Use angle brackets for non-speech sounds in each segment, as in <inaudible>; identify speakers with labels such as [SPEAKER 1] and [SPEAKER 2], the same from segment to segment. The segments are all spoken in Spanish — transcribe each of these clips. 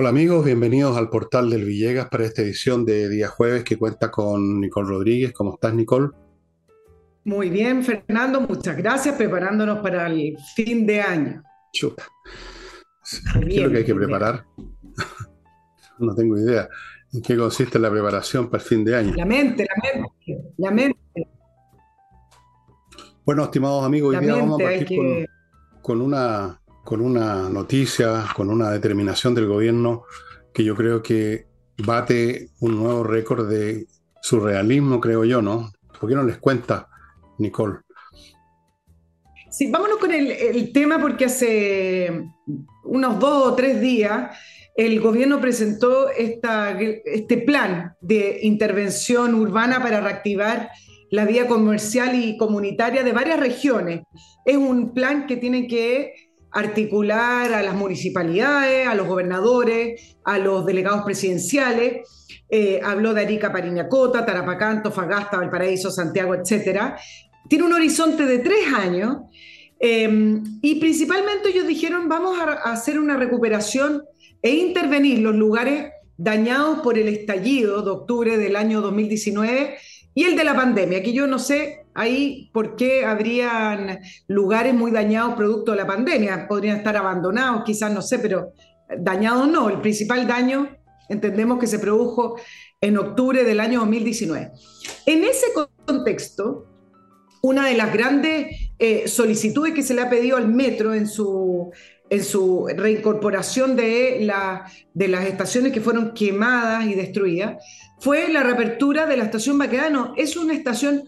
[SPEAKER 1] Hola amigos, bienvenidos al portal del Villegas para esta edición de día jueves que cuenta con Nicole Rodríguez. ¿Cómo estás, Nicole?
[SPEAKER 2] Muy bien, Fernando, muchas gracias, preparándonos para el fin de año.
[SPEAKER 1] Chuta. ¿Qué es lo que hay que preparar? <laughs> no tengo idea. ¿En qué consiste la preparación para el fin de año?
[SPEAKER 2] La mente, la mente, la mente.
[SPEAKER 1] Bueno, estimados amigos, hoy día vamos a partir con una con una noticia, con una determinación del gobierno que yo creo que bate un nuevo récord de surrealismo, creo yo, ¿no? ¿Por qué no les cuenta, Nicole?
[SPEAKER 2] Sí, vámonos con el, tema porque hace unos dos o tres días el gobierno presentó esta, este plan de intervención urbana para reactivar la vía comercial y comunitaria de varias regiones. Es un plan que tiene que articular a las municipalidades, a los gobernadores, a los delegados presidenciales. Eh, habló de Arica, Pariñacota, Tarapacá, Antofagasta, Valparaíso, Santiago, etc. Tiene un horizonte de tres años em, y principalmente ellos dijeron vamos a, hacer una recuperación e intervenir los lugares dañados por el estallido de octubre del año 2019 y el de la pandemia, que yo no sé ahí por qué habrían lugares muy dañados producto de la pandemia. Podrían estar abandonados, quizás no sé, pero dañados no. El principal daño entendemos que se produjo en octubre del año 2019. En ese contexto, una de las grandes eh, solicitudes que se le ha pedido al metro en su, en su reincorporación de, de las estaciones que fueron quemadas y destruidas fue la reapertura de la estación Baquedano. Es una estación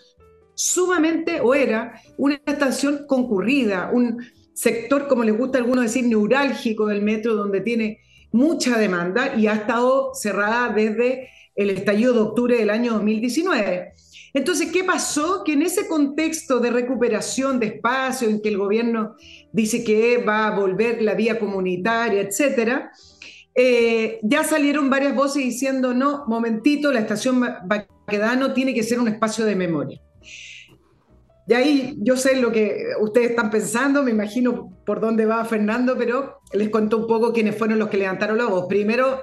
[SPEAKER 2] sumamente, o era, una estación concurrida, un sector, como les gusta a algunos decir, neurálgico del metro, donde tiene mucha demanda y ha estado cerrada desde el estallido de octubre del año 2019. Entonces, ¿qué pasó? Que en ese contexto de recuperación de espacio, en que el gobierno dice que va a volver la vía comunitaria, etcétera, eh, ya salieron varias voces diciendo, no, momentito, la estación Baquedano tiene que ser un espacio de memoria. Y ahí yo sé lo que ustedes están pensando, me imagino por dónde va Fernando, pero les cuento un poco quiénes fueron los que levantaron la voz. Primero,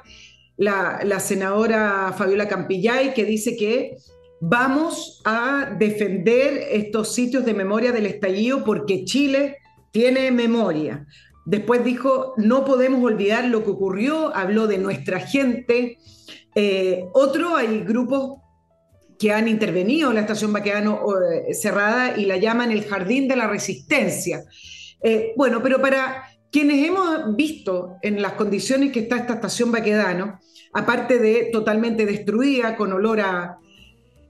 [SPEAKER 2] la, senadora Fabiola Campillay, que dice que vamos a defender estos sitios de memoria del estallido porque Chile tiene memoria. Después dijo, no podemos olvidar lo que ocurrió, habló de nuestra gente. Eh, otro, hay grupos que han intervenido en la estación Baquedano eh, cerrada y la llaman el jardín de la resistencia. Eh, bueno, pero para quienes hemos visto en las condiciones que está esta estación Baquedano, aparte de totalmente destruida, con olor a,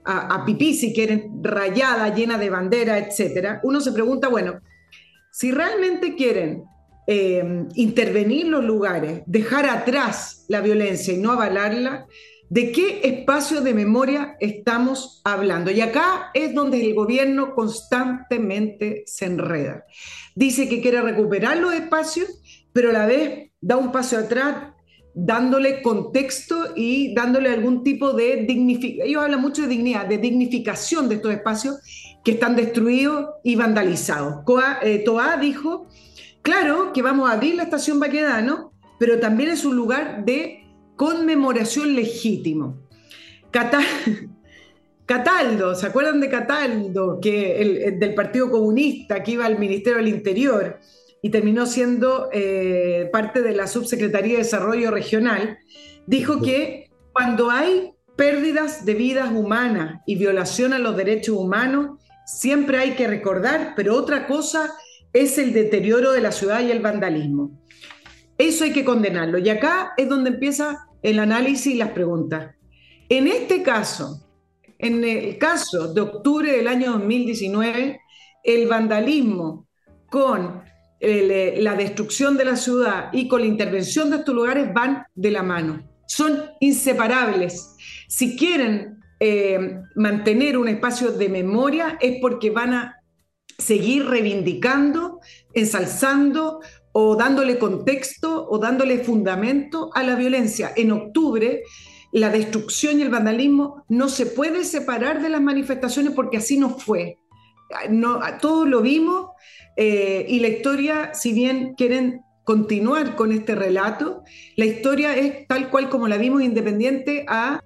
[SPEAKER 2] a, pipí, si quieren, rayada, llena de bandera, etc., uno se pregunta, bueno, si realmente quieren eh, intervenir los lugares, dejar atrás la violencia y no avalarla, ¿De qué espacio de memoria estamos hablando? Y acá es donde el gobierno constantemente se enreda. Dice que quiere recuperar los espacios, pero a la vez da un paso atrás dándole contexto y dándole algún tipo de dignificación. Ellos hablan mucho de dignidad, de dignificación de estos espacios que están destruidos y vandalizados. Eh, Toa dijo, claro que vamos a abrir la estación Baquedano, pero también es un lugar de conmemoración legítimo. <laughs> Cataldo, ¿se acuerdan de Cataldo, que el, del Partido Comunista, que iba al Ministerio del Interior y terminó siendo eh, parte de la Subsecretaría de Desarrollo Regional? Dijo que cuando hay pérdidas de vidas humanas y violación a los derechos humanos, siempre hay que recordar, pero otra cosa es el deterioro de la ciudad y el vandalismo. Eso hay que condenarlo. Y acá es donde empieza el análisis y las preguntas. En este caso, en el caso de octubre del año 2019, el vandalismo con eh, la destrucción de la ciudad y con la intervención de estos lugares van de la mano. Son inseparables. Si quieren eh, mantener un espacio de memoria es porque van a seguir reivindicando, ensalzando o dándole contexto o dándole fundamento a la violencia. En octubre, la destrucción y el vandalismo no se puede separar de las manifestaciones porque así no fue. No, todos lo vimos eh, y la historia, si bien quieren continuar con este relato, la historia es tal cual como la vimos independiente a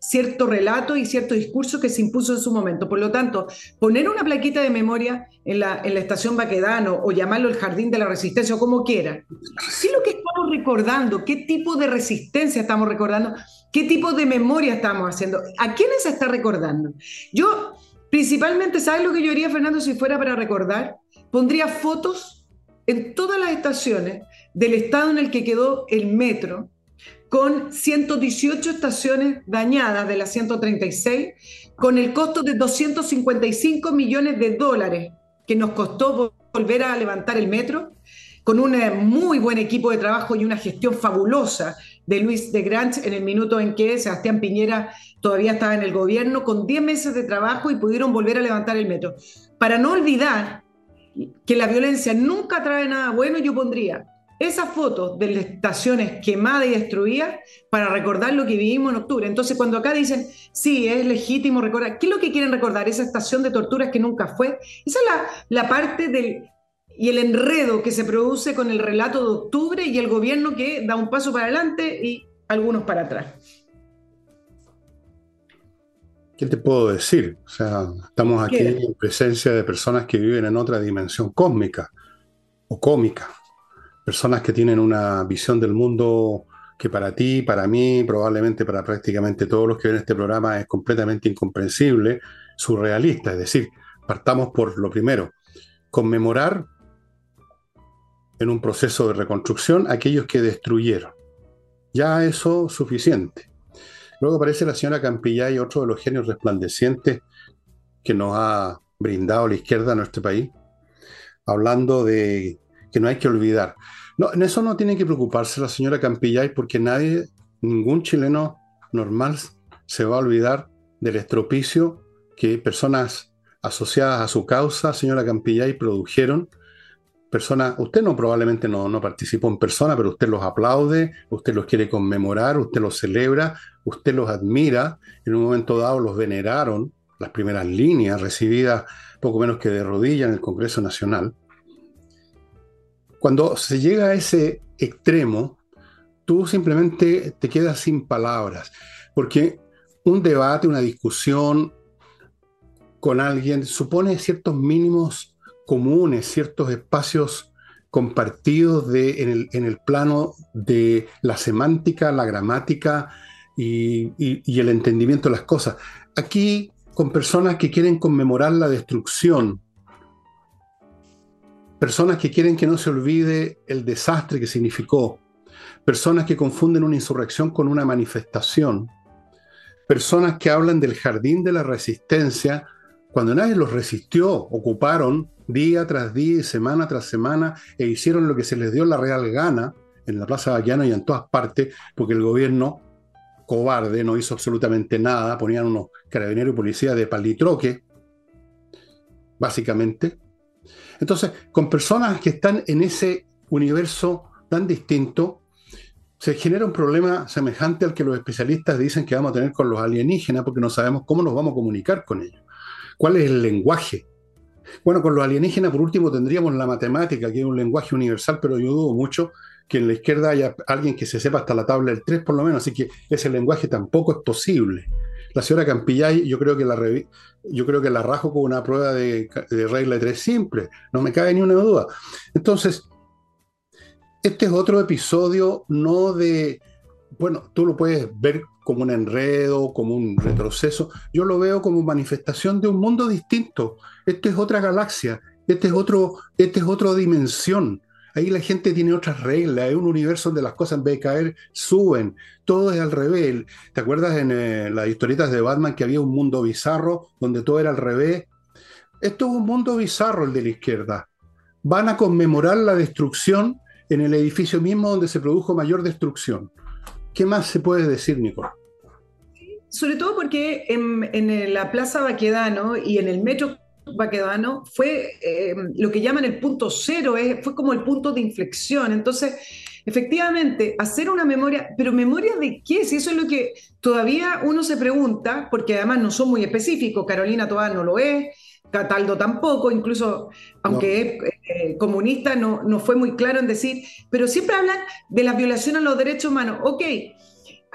[SPEAKER 2] cierto relato y cierto discurso que se impuso en su momento. Por lo tanto, poner una plaquita de memoria en la, en la estación Baquedano o llamarlo el Jardín de la Resistencia o como quiera, ¿qué es lo que estamos recordando? ¿Qué tipo de resistencia estamos recordando? ¿Qué tipo de memoria estamos haciendo? ¿A quiénes se está recordando? Yo, principalmente, ¿sabes lo que yo haría, Fernando, si fuera para recordar? Pondría fotos en todas las estaciones del estado en el que quedó el metro, con 118 estaciones dañadas de las 136, con el costo de 255 millones de dólares que nos costó volver a levantar el metro, con un eh, muy buen equipo de trabajo y una gestión fabulosa de Luis de Granch en el minuto en que Sebastián Piñera todavía estaba en el gobierno, con 10 meses de trabajo y pudieron volver a levantar el metro. Para no olvidar que la violencia nunca trae nada bueno, yo pondría esas fotos de las estaciones quemadas y destruidas para recordar lo que vivimos en octubre. Entonces, cuando acá dicen, sí, es legítimo recordar, ¿qué es lo que quieren recordar? Esa estación de torturas que nunca fue. Esa es la, la parte del, y el enredo que se produce con el relato de octubre y el gobierno que da un paso para adelante y algunos para atrás.
[SPEAKER 1] ¿Qué te puedo decir? O sea, estamos aquí en presencia de personas que viven en otra dimensión cósmica o cómica personas que tienen una visión del mundo que para ti, para mí, probablemente para prácticamente todos los que ven este programa es completamente incomprensible, surrealista. Es decir, partamos por lo primero, conmemorar en un proceso de reconstrucción aquellos que destruyeron. Ya eso suficiente. Luego aparece la señora Campillay, otro de los genios resplandecientes que nos ha brindado la izquierda a nuestro país, hablando de que no hay que olvidar. No, en eso no tiene que preocuparse la señora Campillay porque nadie, ningún chileno normal se va a olvidar del estropicio que personas asociadas a su causa, señora Campillay, produjeron. Personas, usted no probablemente no, no participó en persona, pero usted los aplaude, usted los quiere conmemorar, usted los celebra, usted los admira, en un momento dado los veneraron, las primeras líneas recibidas poco menos que de rodillas en el Congreso Nacional. Cuando se llega a ese extremo, tú simplemente te quedas sin palabras, porque un debate, una discusión con alguien supone ciertos mínimos comunes, ciertos espacios compartidos en, el, plano de la semántica, la gramática y el entendimiento de las cosas. Aquí, con personas que quieren conmemorar la destrucción personas que quieren que no se olvide el desastre que significó, personas que confunden una insurrección con una manifestación, personas que hablan del jardín de la resistencia cuando nadie los resistió, ocuparon día tras día, semana tras semana e hicieron lo que se les dio la real gana en la Plaza Baquiano y en todas partes, porque el gobierno cobarde no hizo absolutamente nada, ponían unos carabineros y policías de palitroque, básicamente, entonces, con personas que están en ese universo tan distinto, se genera un problema semejante al que los especialistas dicen que vamos a tener con los alienígenas porque no sabemos cómo nos vamos a comunicar con ellos. ¿Cuál es el lenguaje? Bueno, con los alienígenas por último tendríamos la matemática, que es un lenguaje universal, pero yo dudo mucho que en la izquierda haya alguien que se sepa hasta la tabla del 3 por lo menos, así que ese lenguaje tampoco es posible. La señora Campillay, yo creo que la, yo creo que la rajo con una prueba de, regla de tres simple, no me cabe ni una duda. Entonces, este es otro episodio no de, bueno, tú lo puedes ver como un enredo, como un retroceso, yo lo veo como manifestación de un mundo distinto. Este es otra galaxia, este es, otro, este es otra dimensión. Ahí la gente tiene otras reglas, es un universo donde las cosas en vez de caer suben, todo es al revés. ¿Te acuerdas en eh, las historietas de Batman que había un mundo bizarro donde todo era al revés? Esto es un mundo bizarro el de la izquierda. Van a conmemorar la destrucción en el edificio mismo donde se produjo mayor destrucción. ¿Qué más se puede decir, Nicole?
[SPEAKER 2] Sobre todo porque en, en la Plaza Baquedano y en el metro Baquedano fue eh, lo que llaman el punto cero, fue como el punto de inflexión. Entonces, efectivamente, hacer una memoria, pero memoria de qué, si eso es lo que todavía uno se pregunta, porque además no son muy específicos, Carolina Tobar no lo es, Cataldo tampoco, incluso aunque es eh, comunista, no, no fue muy claro en decir, pero siempre hablan de la violación a los derechos humanos. Ok,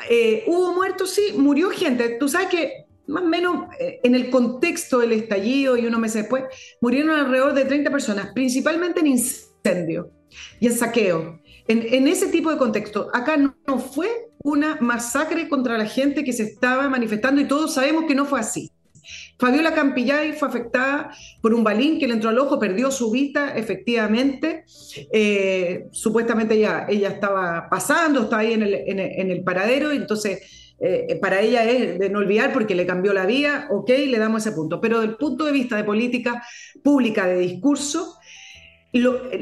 [SPEAKER 2] eh, hubo muertos, sí, murió gente. Tú sabes que más o menos eh, en el contexto del estallido y unos meses después, murieron alrededor de 30 personas, principalmente en incendio y en saqueo. En, ese tipo de contexto, acá no, fue una masacre contra la gente que se estaba manifestando y todos sabemos que no fue así. Fabiola Campillay fue afectada por un balín que le entró al ojo, perdió su vista, efectivamente. Eh, supuestamente ella, ella estaba pasando, estaba ahí en el, en el, paradero, entonces eh, para ella es de no olvidar porque le cambió la vía, ok, le damos ese punto. Pero del punto de vista de política pública, de discurso,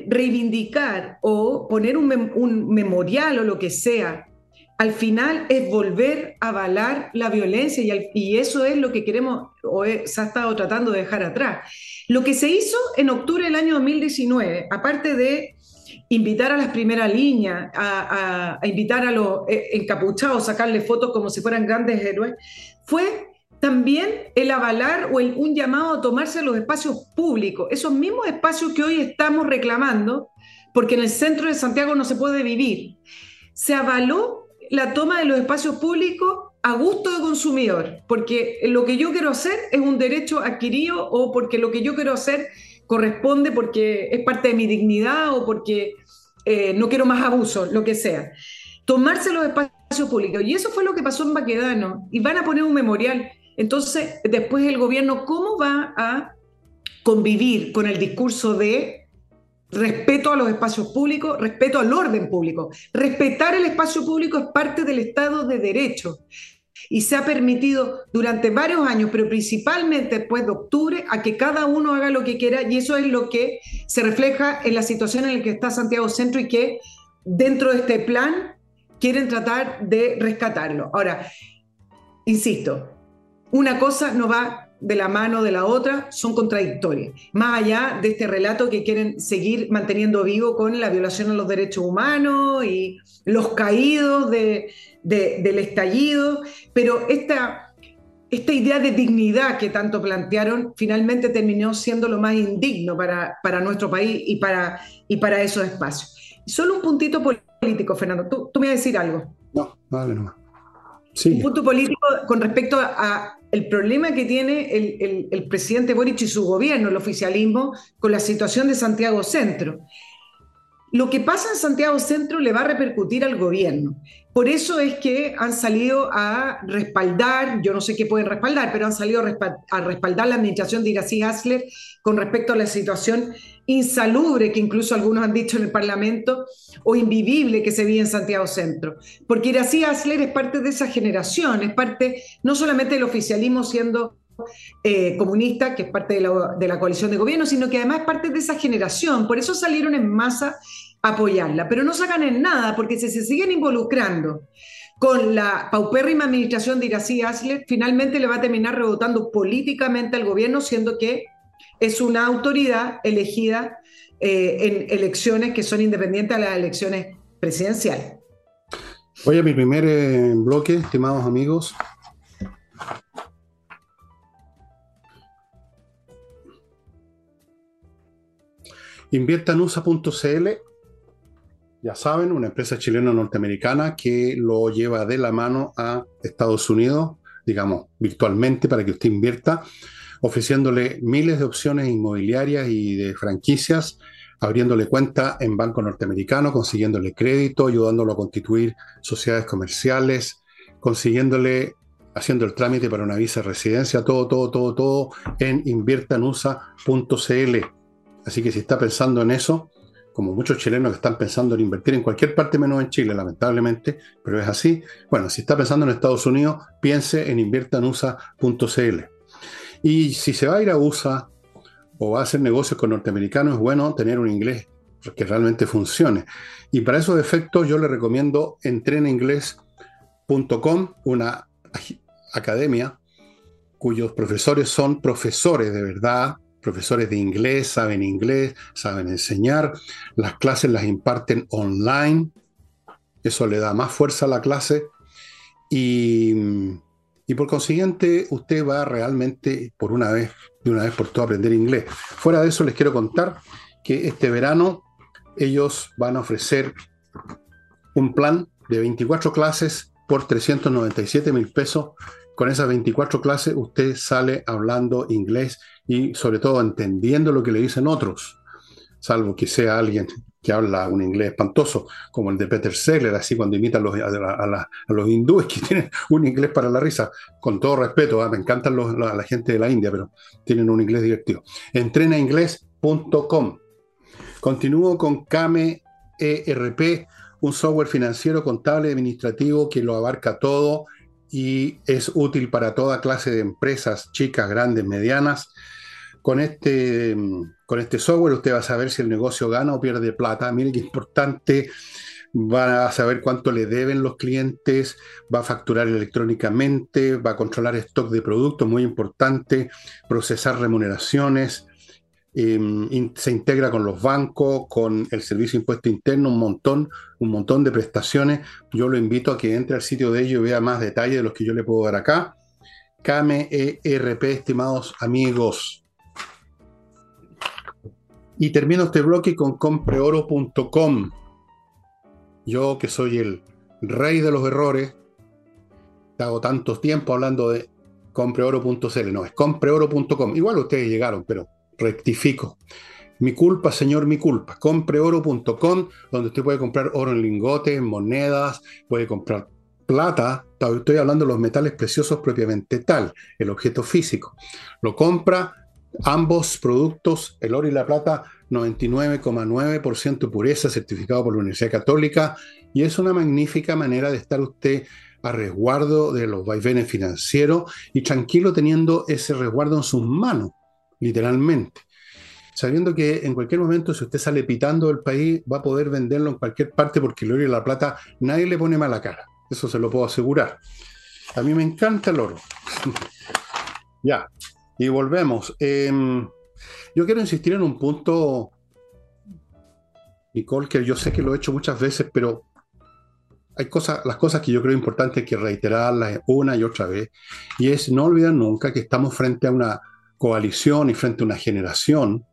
[SPEAKER 2] reivindicar o poner un, un memorial o lo que sea al final es volver a avalar la violencia y, eso es lo que queremos o se ha estado tratando de dejar atrás. Lo que se hizo en octubre del año 2019, aparte de invitar a las primeras líneas, a, invitar a los eh, encapuchados, sacarle fotos como si fueran grandes héroes, fue también el avalar o un llamado a tomarse los espacios públicos, esos mismos espacios que hoy estamos reclamando, porque en el centro de Santiago no se puede vivir. Se avaló la toma de los espacios públicos a gusto de consumidor, porque lo que yo quiero hacer es un derecho adquirido o porque lo que yo quiero hacer corresponde porque es parte de mi dignidad o porque eh, no quiero más abuso, lo que sea. Tomarse los espacios públicos. Y eso fue lo que pasó en Baquedano. Y van a poner un memorial. Entonces, después el gobierno, ¿cómo va a convivir con el discurso de respeto a los espacios públicos, respeto al orden público. Respetar el espacio público es parte del Estado de Derecho y se ha permitido durante varios años, pero principalmente después de octubre, a que cada uno haga lo que quiera y eso es lo que se refleja en la situación en la que está Santiago Centro y que dentro de este plan quieren tratar de rescatarlo. Ahora, insisto, una cosa no va de la mano de la otra son contradictorias, más allá de este relato que quieren seguir manteniendo vivo con la violación a los derechos humanos y los caídos de, del estallido, pero esta, esta idea de dignidad que tanto plantearon finalmente terminó siendo lo más indigno para, para nuestro país y para, y para esos espacios. Solo un puntito político, Fernando, tú, tú me vas a decir algo.
[SPEAKER 1] No, vale, no.
[SPEAKER 2] Sí. Un punto político con respecto a, el problema que tiene el, presidente Boric y su gobierno, el oficialismo, con la situación de Santiago Centro. Lo que pasa en Santiago Centro le va a repercutir al gobierno. Por eso es que han salido a respaldar, yo no sé qué pueden respaldar, pero han salido a respaldar la administración de Irací Hasler con respecto a la situación insalubre que incluso algunos han dicho en el Parlamento o invivible que se vive en Santiago Centro. Porque Irací Hasler es parte de esa generación, es parte no solamente del oficialismo siendo eh, comunista, que es parte de la, de la, coalición de gobierno, sino que además es parte de esa generación. Por eso salieron en masa apoyarla, pero no sacan en nada, porque si se siguen involucrando con la paupérrima administración de Irací Asler, finalmente le va a terminar rebotando políticamente al gobierno, siendo que es una autoridad elegida eh, en elecciones que son independientes a las elecciones presidenciales.
[SPEAKER 1] Voy a mi primer eh, bloque, estimados amigos. Inviertanusa.cl ya saben, una empresa chilena norteamericana que lo lleva de la mano a Estados Unidos, digamos, virtualmente para que usted invierta, ofreciéndole miles de opciones inmobiliarias y de franquicias, abriéndole cuenta en banco norteamericano, consiguiéndole crédito, ayudándolo a constituir sociedades comerciales, consiguiéndole, haciendo el trámite para una visa de residencia, todo, todo, todo, todo en inviertanusa.cl. Así que si está pensando en eso, como muchos chilenos que están pensando en invertir en cualquier parte menos en Chile, lamentablemente, pero es así. Bueno, si está pensando en Estados Unidos, piense en inviertanusa.cl. Y si se va a ir a USA o va a hacer negocios con norteamericanos, es bueno tener un inglés que realmente funcione. Y para esos efectos yo le recomiendo entreninglés.com, una academia cuyos profesores son profesores de verdad, profesores de inglés, saben inglés, saben enseñar, las clases las imparten online, eso le da más fuerza a la clase y, y por consiguiente usted va realmente por una vez, de una vez por todas, a aprender inglés. Fuera de eso les quiero contar que este verano ellos van a ofrecer un plan de 24 clases por 397 mil pesos. Con esas 24 clases usted sale hablando inglés y sobre todo entendiendo lo que le dicen otros, salvo que sea alguien que habla un inglés espantoso, como el de Peter Seller, así cuando imita a los, a, los hindúes que <laughs> tienen un inglés para la risa, con todo respeto, ¿ah? me encantan los, la, gente de la India, pero tienen un inglés divertido. Entrenainglés.com. Continúo con Kame ERP, un software financiero, contable, administrativo que lo abarca todo y es útil para toda clase de empresas, chicas, grandes, medianas. Con este, con este software usted va a saber si el negocio gana o pierde plata. Mire qué importante. Va a saber cuánto le deben los clientes, va a facturar electrónicamente, va a controlar stock de productos, muy importante, procesar remuneraciones, Em, se integra con los bancos, con el servicio de impuesto interno, un montón, un montón de prestaciones. Yo lo invito a que entre al sitio de ellos y vea más detalles de los que yo le puedo dar acá. KMERP, estimados amigos. Y termino este bloque con compreoro.com. Yo que soy el rey de los errores, hago tanto tiempo hablando de compreoro.cl, no, es compreoro.com. Igual ustedes llegaron, pero rectifico. Mi culpa, señor, mi culpa. Compreoro.com, donde usted puede comprar oro en lingotes, monedas, puede comprar plata. Estoy hablando de los metales preciosos propiamente tal, el objeto físico. Lo compra ambos productos, el oro y la plata, 99,9% pureza, certificado por la Universidad Católica, y es una magnífica manera de estar usted a resguardo de los vaivenes financieros y tranquilo teniendo ese resguardo en sus manos literalmente. Sabiendo que en cualquier momento, si usted sale pitando del país, va a poder venderlo en cualquier parte porque el oro y la plata nadie le pone mala cara. Eso se lo puedo asegurar. A mí me encanta el oro. <laughs> ya, y volvemos. Em, yo quiero insistir en un punto, Nicole, que yo sé que lo he hecho muchas veces, pero hay cosas, las cosas que yo creo importantes que reiterarlas una y otra vez, y es no olvidar nunca que estamos frente a una coalición y frente a una generación,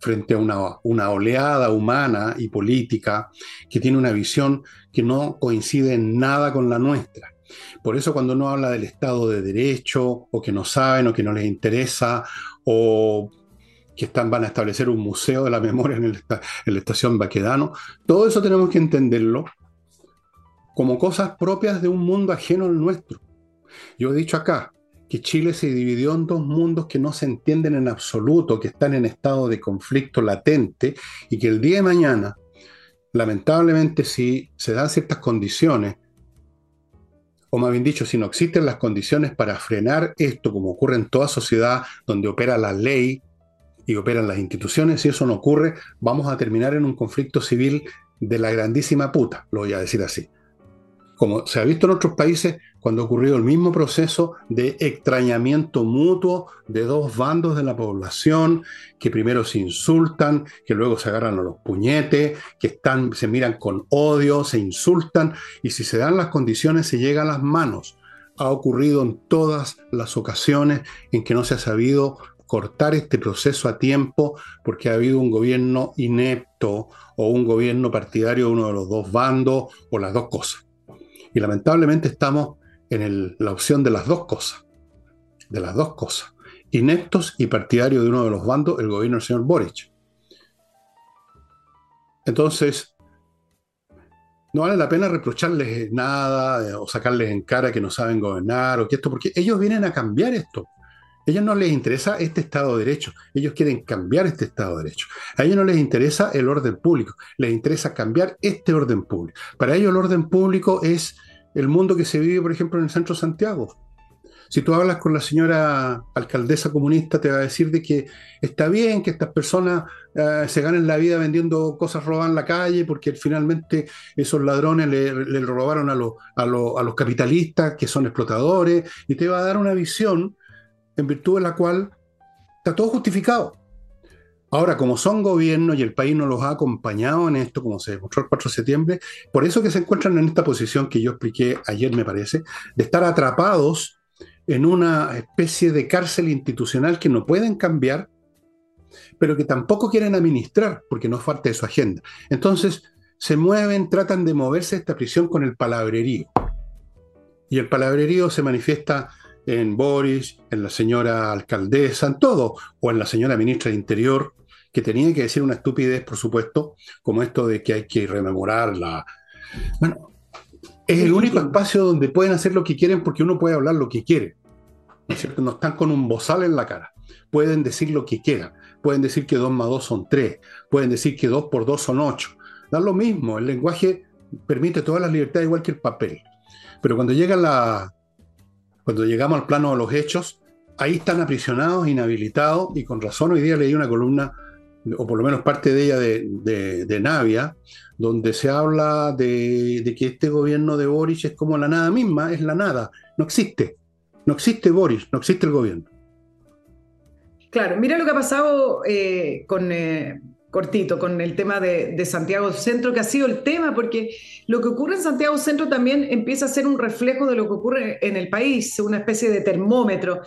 [SPEAKER 1] frente a una, una, oleada humana y política que tiene una visión que no coincide en nada con la nuestra. Por eso cuando uno habla del Estado de Derecho, o que no saben, o que no les interesa, o que están, van a establecer un museo de la <laughs> memoria en, el, en la estación Baquedano, todo eso tenemos que entenderlo como cosas propias de un mundo ajeno al nuestro. Yo he dicho acá, que Chile se dividió en dos mundos que no se entienden en absoluto, que están en estado de conflicto latente y que el día de mañana, lamentablemente, si se dan ciertas condiciones, o más bien dicho, si no existen las condiciones para frenar esto, como ocurre en toda sociedad donde opera la ley y operan las instituciones, si eso no ocurre, vamos a terminar en un conflicto civil de la grandísima puta, lo voy a decir así como se ha visto en otros países, cuando ha ocurrido el mismo proceso de extrañamiento mutuo de dos bandos de la población, que primero se insultan, que luego se agarran a los puñetes, que están, se miran con odio, se insultan, y si se dan las condiciones se llega a las manos. Ha ocurrido en todas las ocasiones en que no se ha sabido cortar este proceso a tiempo porque ha habido un gobierno inepto o un gobierno partidario de uno de los dos bandos o las dos cosas. Y lamentablemente estamos en la opción de las dos cosas. De las dos cosas. Ineptos y partidarios de uno de los bandos, el gobierno del señor Boric. Entonces, no vale la pena reprocharles nada eh, o sacarles en cara que no saben gobernar o que esto, porque ellos vienen a cambiar esto. Ellos no les interesa este Estado de Derecho, ellos quieren cambiar este Estado de Derecho. A ellos no les interesa el orden público, les interesa cambiar este orden público. Para ellos el orden público es el mundo que se vive, por ejemplo, en el centro de Santiago. Si tú hablas con la señora alcaldesa comunista, te va a decir de que está bien que estas personas eh, se ganen la vida vendiendo cosas robadas en la calle, porque finalmente esos ladrones le, robaron a, a, a los capitalistas, que son explotadores, y te va a dar una visión en virtud de la cual está todo justificado. Ahora, como son gobiernos y el país no los ha acompañado en esto, como se demostró el 4 de septiembre, por eso que se encuentran en esta posición que yo expliqué ayer, me parece, de estar atrapados en una especie de cárcel institucional que no pueden cambiar, pero que tampoco quieren administrar, porque no falta de su agenda. Entonces, se mueven, tratan de moverse esta prisión con el palabrerío. Y el palabrerío se manifiesta en Boris, en la señora alcaldesa, en todo, o en la señora ministra de Interior, que tenía que decir una estupidez, por supuesto, como esto de que hay que rememorar la... Bueno, es el único espacio donde pueden hacer lo que quieren porque uno puede hablar lo que quiere. ¿No es cierto? No están con un bozal en la cara. Pueden decir lo que quieran. Pueden decir que 2 más 2 son 3. Pueden decir que 2 por 2 son 8. Da lo mismo. El lenguaje permite todas las libertades igual que el papel. Pero cuando llega la, cuando llegamos al plano de los hechos, ahí están aprisionados, inhabilitados, y con razón hoy día leí una columna, o por lo menos parte de ella de, Navia, donde se habla de, de, que este gobierno de Boris es como la nada misma, es la nada, no existe, no existe Boris, no existe el gobierno.
[SPEAKER 2] Claro, mira lo que ha pasado eh, con, eh, cortito con el tema de, Santiago Centro, que ha sido el tema, porque lo que ocurre en Santiago Centro también empieza a ser un reflejo de lo que ocurre en el país, una especie de termómetro.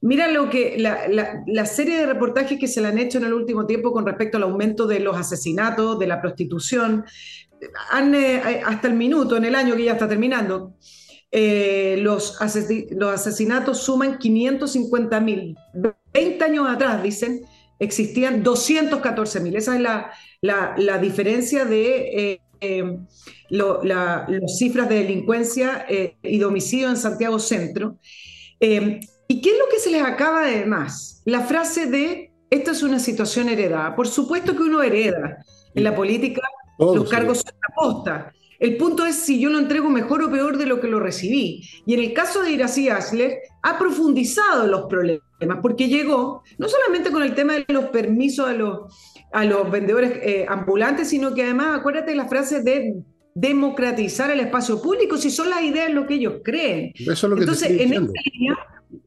[SPEAKER 2] Mira lo que la, serie de reportajes que se le han hecho en el último tiempo con respecto al aumento de los asesinatos, de la prostitución, han, eh, hasta el minuto, en el año que ya está terminando, eh, los, los asesinatos suman 550 mil. 20 años atrás, dicen, existían 214 mil. Esa es la, diferencia de eh, eh, las cifras de delincuencia eh, y de homicidio en Santiago Centro. ¿Y qué es lo que se les acaba de más? La frase de, esta es una situación heredada. Por supuesto que uno hereda. En la política los cargos son la posta. El punto es si yo lo entrego mejor o peor de lo que lo recibí. Y en el caso de Iracy Asler, ha profundizado los problemas porque llegó no solamente con el tema de los permisos a los, a los vendedores eh, ambulantes, sino que además, acuérdate de la frase de democratizar el espacio público, si son las ideas lo que ellos creen. Entonces, en esta línea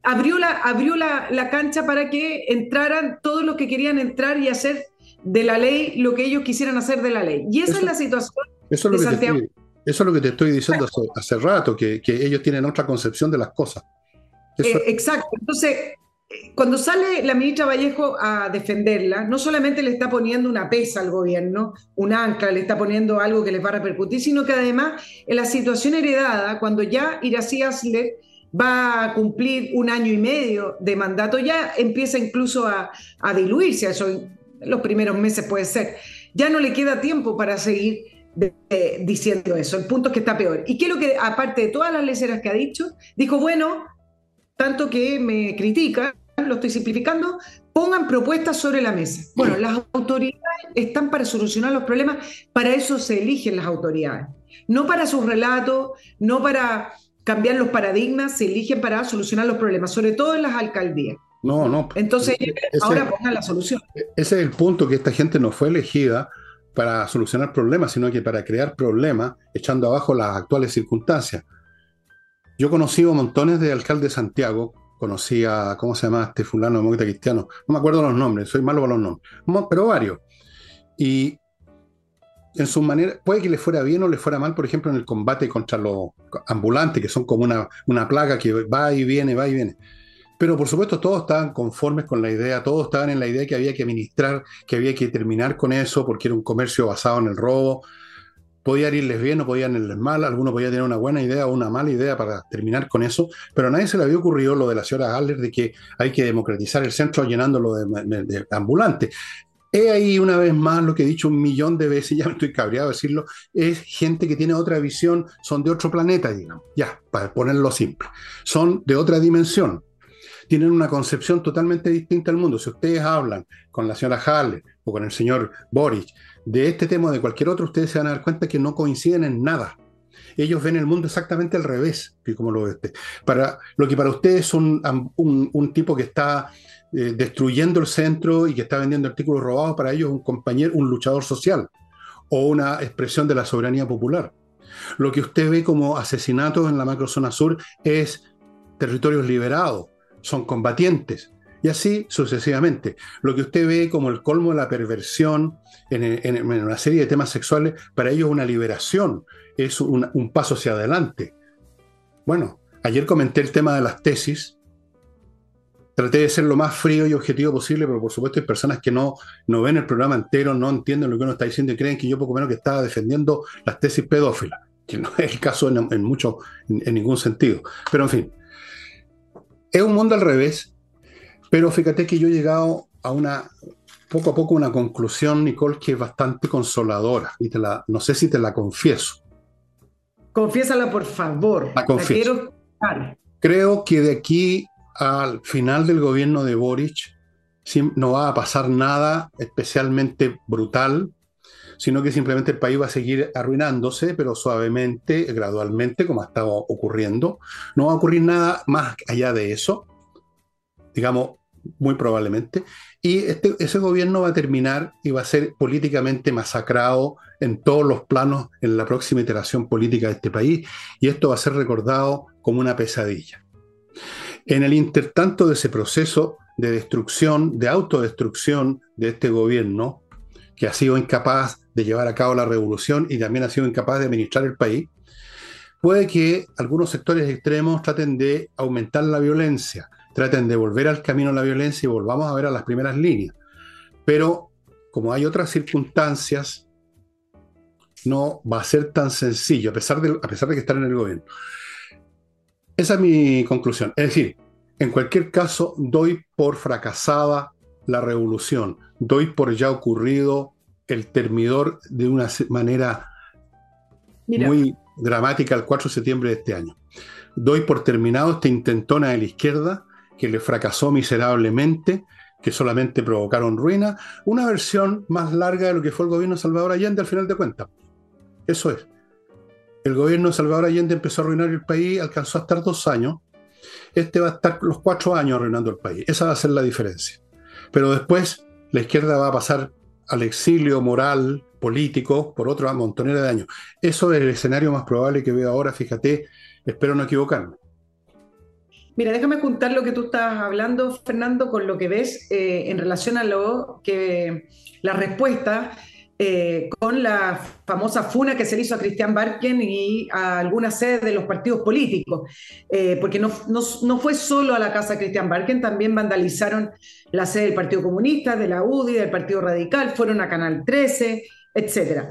[SPEAKER 2] abrió, la, abrió la, cancha para que entraran todos los que querían entrar y hacer de la ley lo que ellos quisieran hacer de la ley. Y esa es la situación
[SPEAKER 1] eso es lo de que Santiago. eso es lo que te estoy diciendo hace, rato, que, que, ellos tienen otra concepción de las cosas.
[SPEAKER 2] Eh, exacto. Entonces, cuando sale la ministra Vallejo a defenderla, no solamente le está poniendo una pesa al gobierno, un ancla, le está poniendo algo que les va a repercutir, sino que además en la situación heredada, cuando ya Irací Asler va a cumplir un año y medio de mandato, ya empieza incluso a, diluirse, eso los primeros meses puede ser, ya no le queda tiempo para seguir diciendo eso, el punto es que está peor. ¿Y qué lo que, aparte de todas las leceras que ha dicho, dijo, bueno, tanto que me critica, lo estoy simplificando, pongan propuestas sobre la mesa. Bueno, las autoridades están para solucionar los problemas, para eso se eligen las autoridades. No para sus relatos, no para cambiar los paradigmas, se eligen para solucionar los problemas, sobre todo en las alcaldías.
[SPEAKER 1] No, no.
[SPEAKER 2] Entonces, ahora pongan la solución.
[SPEAKER 1] Ese es el punto, que esta gente no fue elegida para solucionar problemas, sino que para crear problemas, echando abajo las actuales circunstancias. Yo he conocido montones de alcaldes de Santiago conocí a, ¿cómo se llama este fulano demócrata cristiano? No me acuerdo los nombres, soy malo para los nombres, pero varios. Y en su manera, puede que le fuera bien o le fuera mal, por ejemplo, en el combate contra los ambulantes, que son como una, una plaga que va y viene, va y viene. Pero por supuesto todos estaban conformes con la idea, todos estaban en la idea que había que administrar, que había que terminar con eso, porque era un comercio basado en el robo, podían irles bien o podían irles mal, alguno podía tener una buena idea o una mala idea para terminar con eso, pero a nadie se le había ocurrido lo de la señora Haller de que hay que democratizar el centro llenándolo de, de, ambulantes. He ahí una vez más lo que he dicho un millón de veces, <laughs> ya me estoy cabreado de decirlo, es gente que tiene otra visión, son de otro planeta, digamos, ya, para ponerlo simple, son de otra dimensión, tienen una concepción totalmente distinta al mundo. Si ustedes hablan con la señora Haller o con el señor Boric de este tema o de cualquier otro, ustedes se van a dar cuenta que no coinciden en nada. Ellos ven el mundo exactamente al revés que como lo ve usted. Para, lo que para ustedes es un, un, tipo que está eh, destruyendo el centro y que está vendiendo artículos robados, para ellos es un compañero, un luchador social o una expresión de la soberanía popular. Lo que usted ve como asesinatos en la macrozona sur es territorios liberados, son combatientes Y así sucesivamente. Lo que usted ve como el colmo de la perversión en, una serie de temas sexuales, para ellos es una liberación, es un paso hacia adelante. Bueno, ayer comenté el tema de las tesis. Traté de ser lo más frío y objetivo posible, pero por supuesto hay personas que no, no ven el programa entero, no entienden lo que uno está diciendo y creen que yo poco menos que estaba defendiendo las tesis pedófilas, que no es el caso en, mucho, en ningún sentido. Pero en fin, es un mundo al revés pero fíjate que yo he llegado a una, poco a poco, una conclusión, Nicole, que es bastante consoladora. Y te la, no sé si te la confieso.
[SPEAKER 2] Confiésala, por favor.
[SPEAKER 1] La confieso. Creo que de aquí al final del gobierno de Boric no va a pasar nada especialmente brutal, sino que simplemente el país va a seguir arruinándose, pero suavemente, gradualmente, como ha estado ocurriendo. No va a ocurrir nada más allá de eso. Digamos, muy probablemente, y este, ese gobierno va a terminar y va a ser políticamente masacrado en todos los planos en la próxima iteración política de este país, y esto va a ser recordado como una pesadilla. En el intertanto de ese proceso de destrucción, de autodestrucción de este gobierno, que ha sido incapaz de llevar a cabo la revolución y también ha sido incapaz de administrar el país, puede que algunos sectores extremos traten de aumentar la violencia, traten de volver al camino de la violencia y volvamos a ver a las primeras líneas. Pero como hay otras circunstancias, no va a ser tan sencillo, a pesar de, a pesar de que están en el gobierno. Esa es mi conclusión. Es decir, en cualquier caso, doy por fracasada la revolución, doy por ya ocurrido el termidor de una manera muy dramática el 4 de septiembre de este año. Doy por terminado esta intentona de la izquierda que le fracasó miserablemente, que solamente provocaron ruina, una versión más larga de lo que fue el gobierno de Salvador Allende al final de cuentas. Eso es. El gobierno de Salvador Allende empezó a arruinar el país, alcanzó a estar dos años. Este va a estar los cuatro años arruinando el país. Esa va a ser la diferencia. Pero después la izquierda va a pasar al exilio moral, político, por otra montonera de años. Eso es el escenario más probable que veo ahora, fíjate, espero no equivocarme.
[SPEAKER 2] Mira, déjame juntar lo que tú estás hablando, Fernando, con lo que ves eh, en relación a lo que la respuesta eh, con la famosa funa que se le hizo a Cristian Barken y a algunas sedes de los partidos políticos, eh, porque no, no, fue solo a la casa de Cristian Barken, también vandalizaron la sede del Partido Comunista, de la UDI, del Partido Radical, fueron a Canal 13, etc.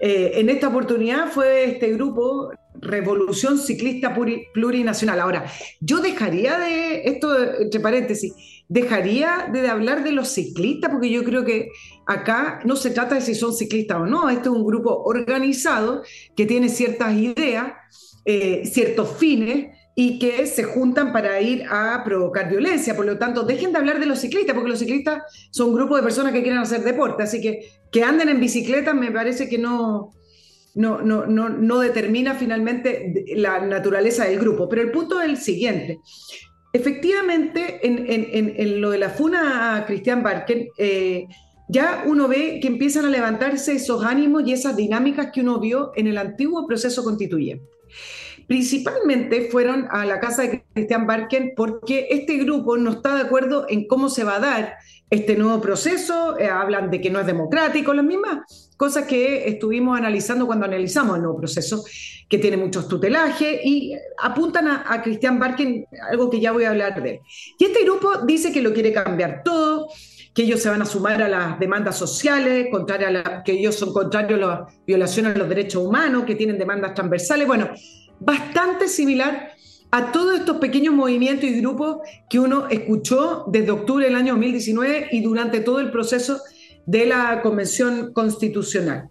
[SPEAKER 2] en esta oportunidad fue este grupo revolución ciclista plurinacional. Ahora, yo dejaría de, esto entre paréntesis, dejaría de hablar de los ciclistas, porque yo creo que acá no se trata de si son ciclistas o no, este es un grupo organizado que tiene ciertas ideas, eh, ciertos fines y que se juntan para ir a provocar violencia. Por lo tanto, dejen de hablar de los ciclistas, porque los ciclistas son un grupo de personas que quieren hacer deporte, así que que anden en bicicleta me parece que no, no, no, no, no determina finalmente la naturaleza del grupo. Pero el punto es el siguiente. Efectivamente, en, lo de la funa a Cristian Barker, eh, ya uno ve que empiezan a levantarse esos ánimos y esas dinámicas que uno vio en el antiguo proceso constituyente. Principalmente fueron a la casa de Cristian Barken porque este grupo no está de acuerdo en cómo se va a dar este nuevo proceso, eh, hablan de que no es democrático, las mismas cosas que estuvimos analizando cuando analizamos el nuevo proceso, que tiene muchos tutelajes y apuntan a, Cristian Barken, algo que ya voy a hablar de él. Y este grupo dice que lo quiere cambiar todo, que ellos se van a sumar a las demandas sociales, a que ellos son contrarios a la violación a los derechos humanos, que tienen demandas transversales. Bueno, bastante similar a todos estos pequeños movimientos y grupos que uno escuchó desde octubre del año 2019 y durante todo el proceso de la Convención Constitucional.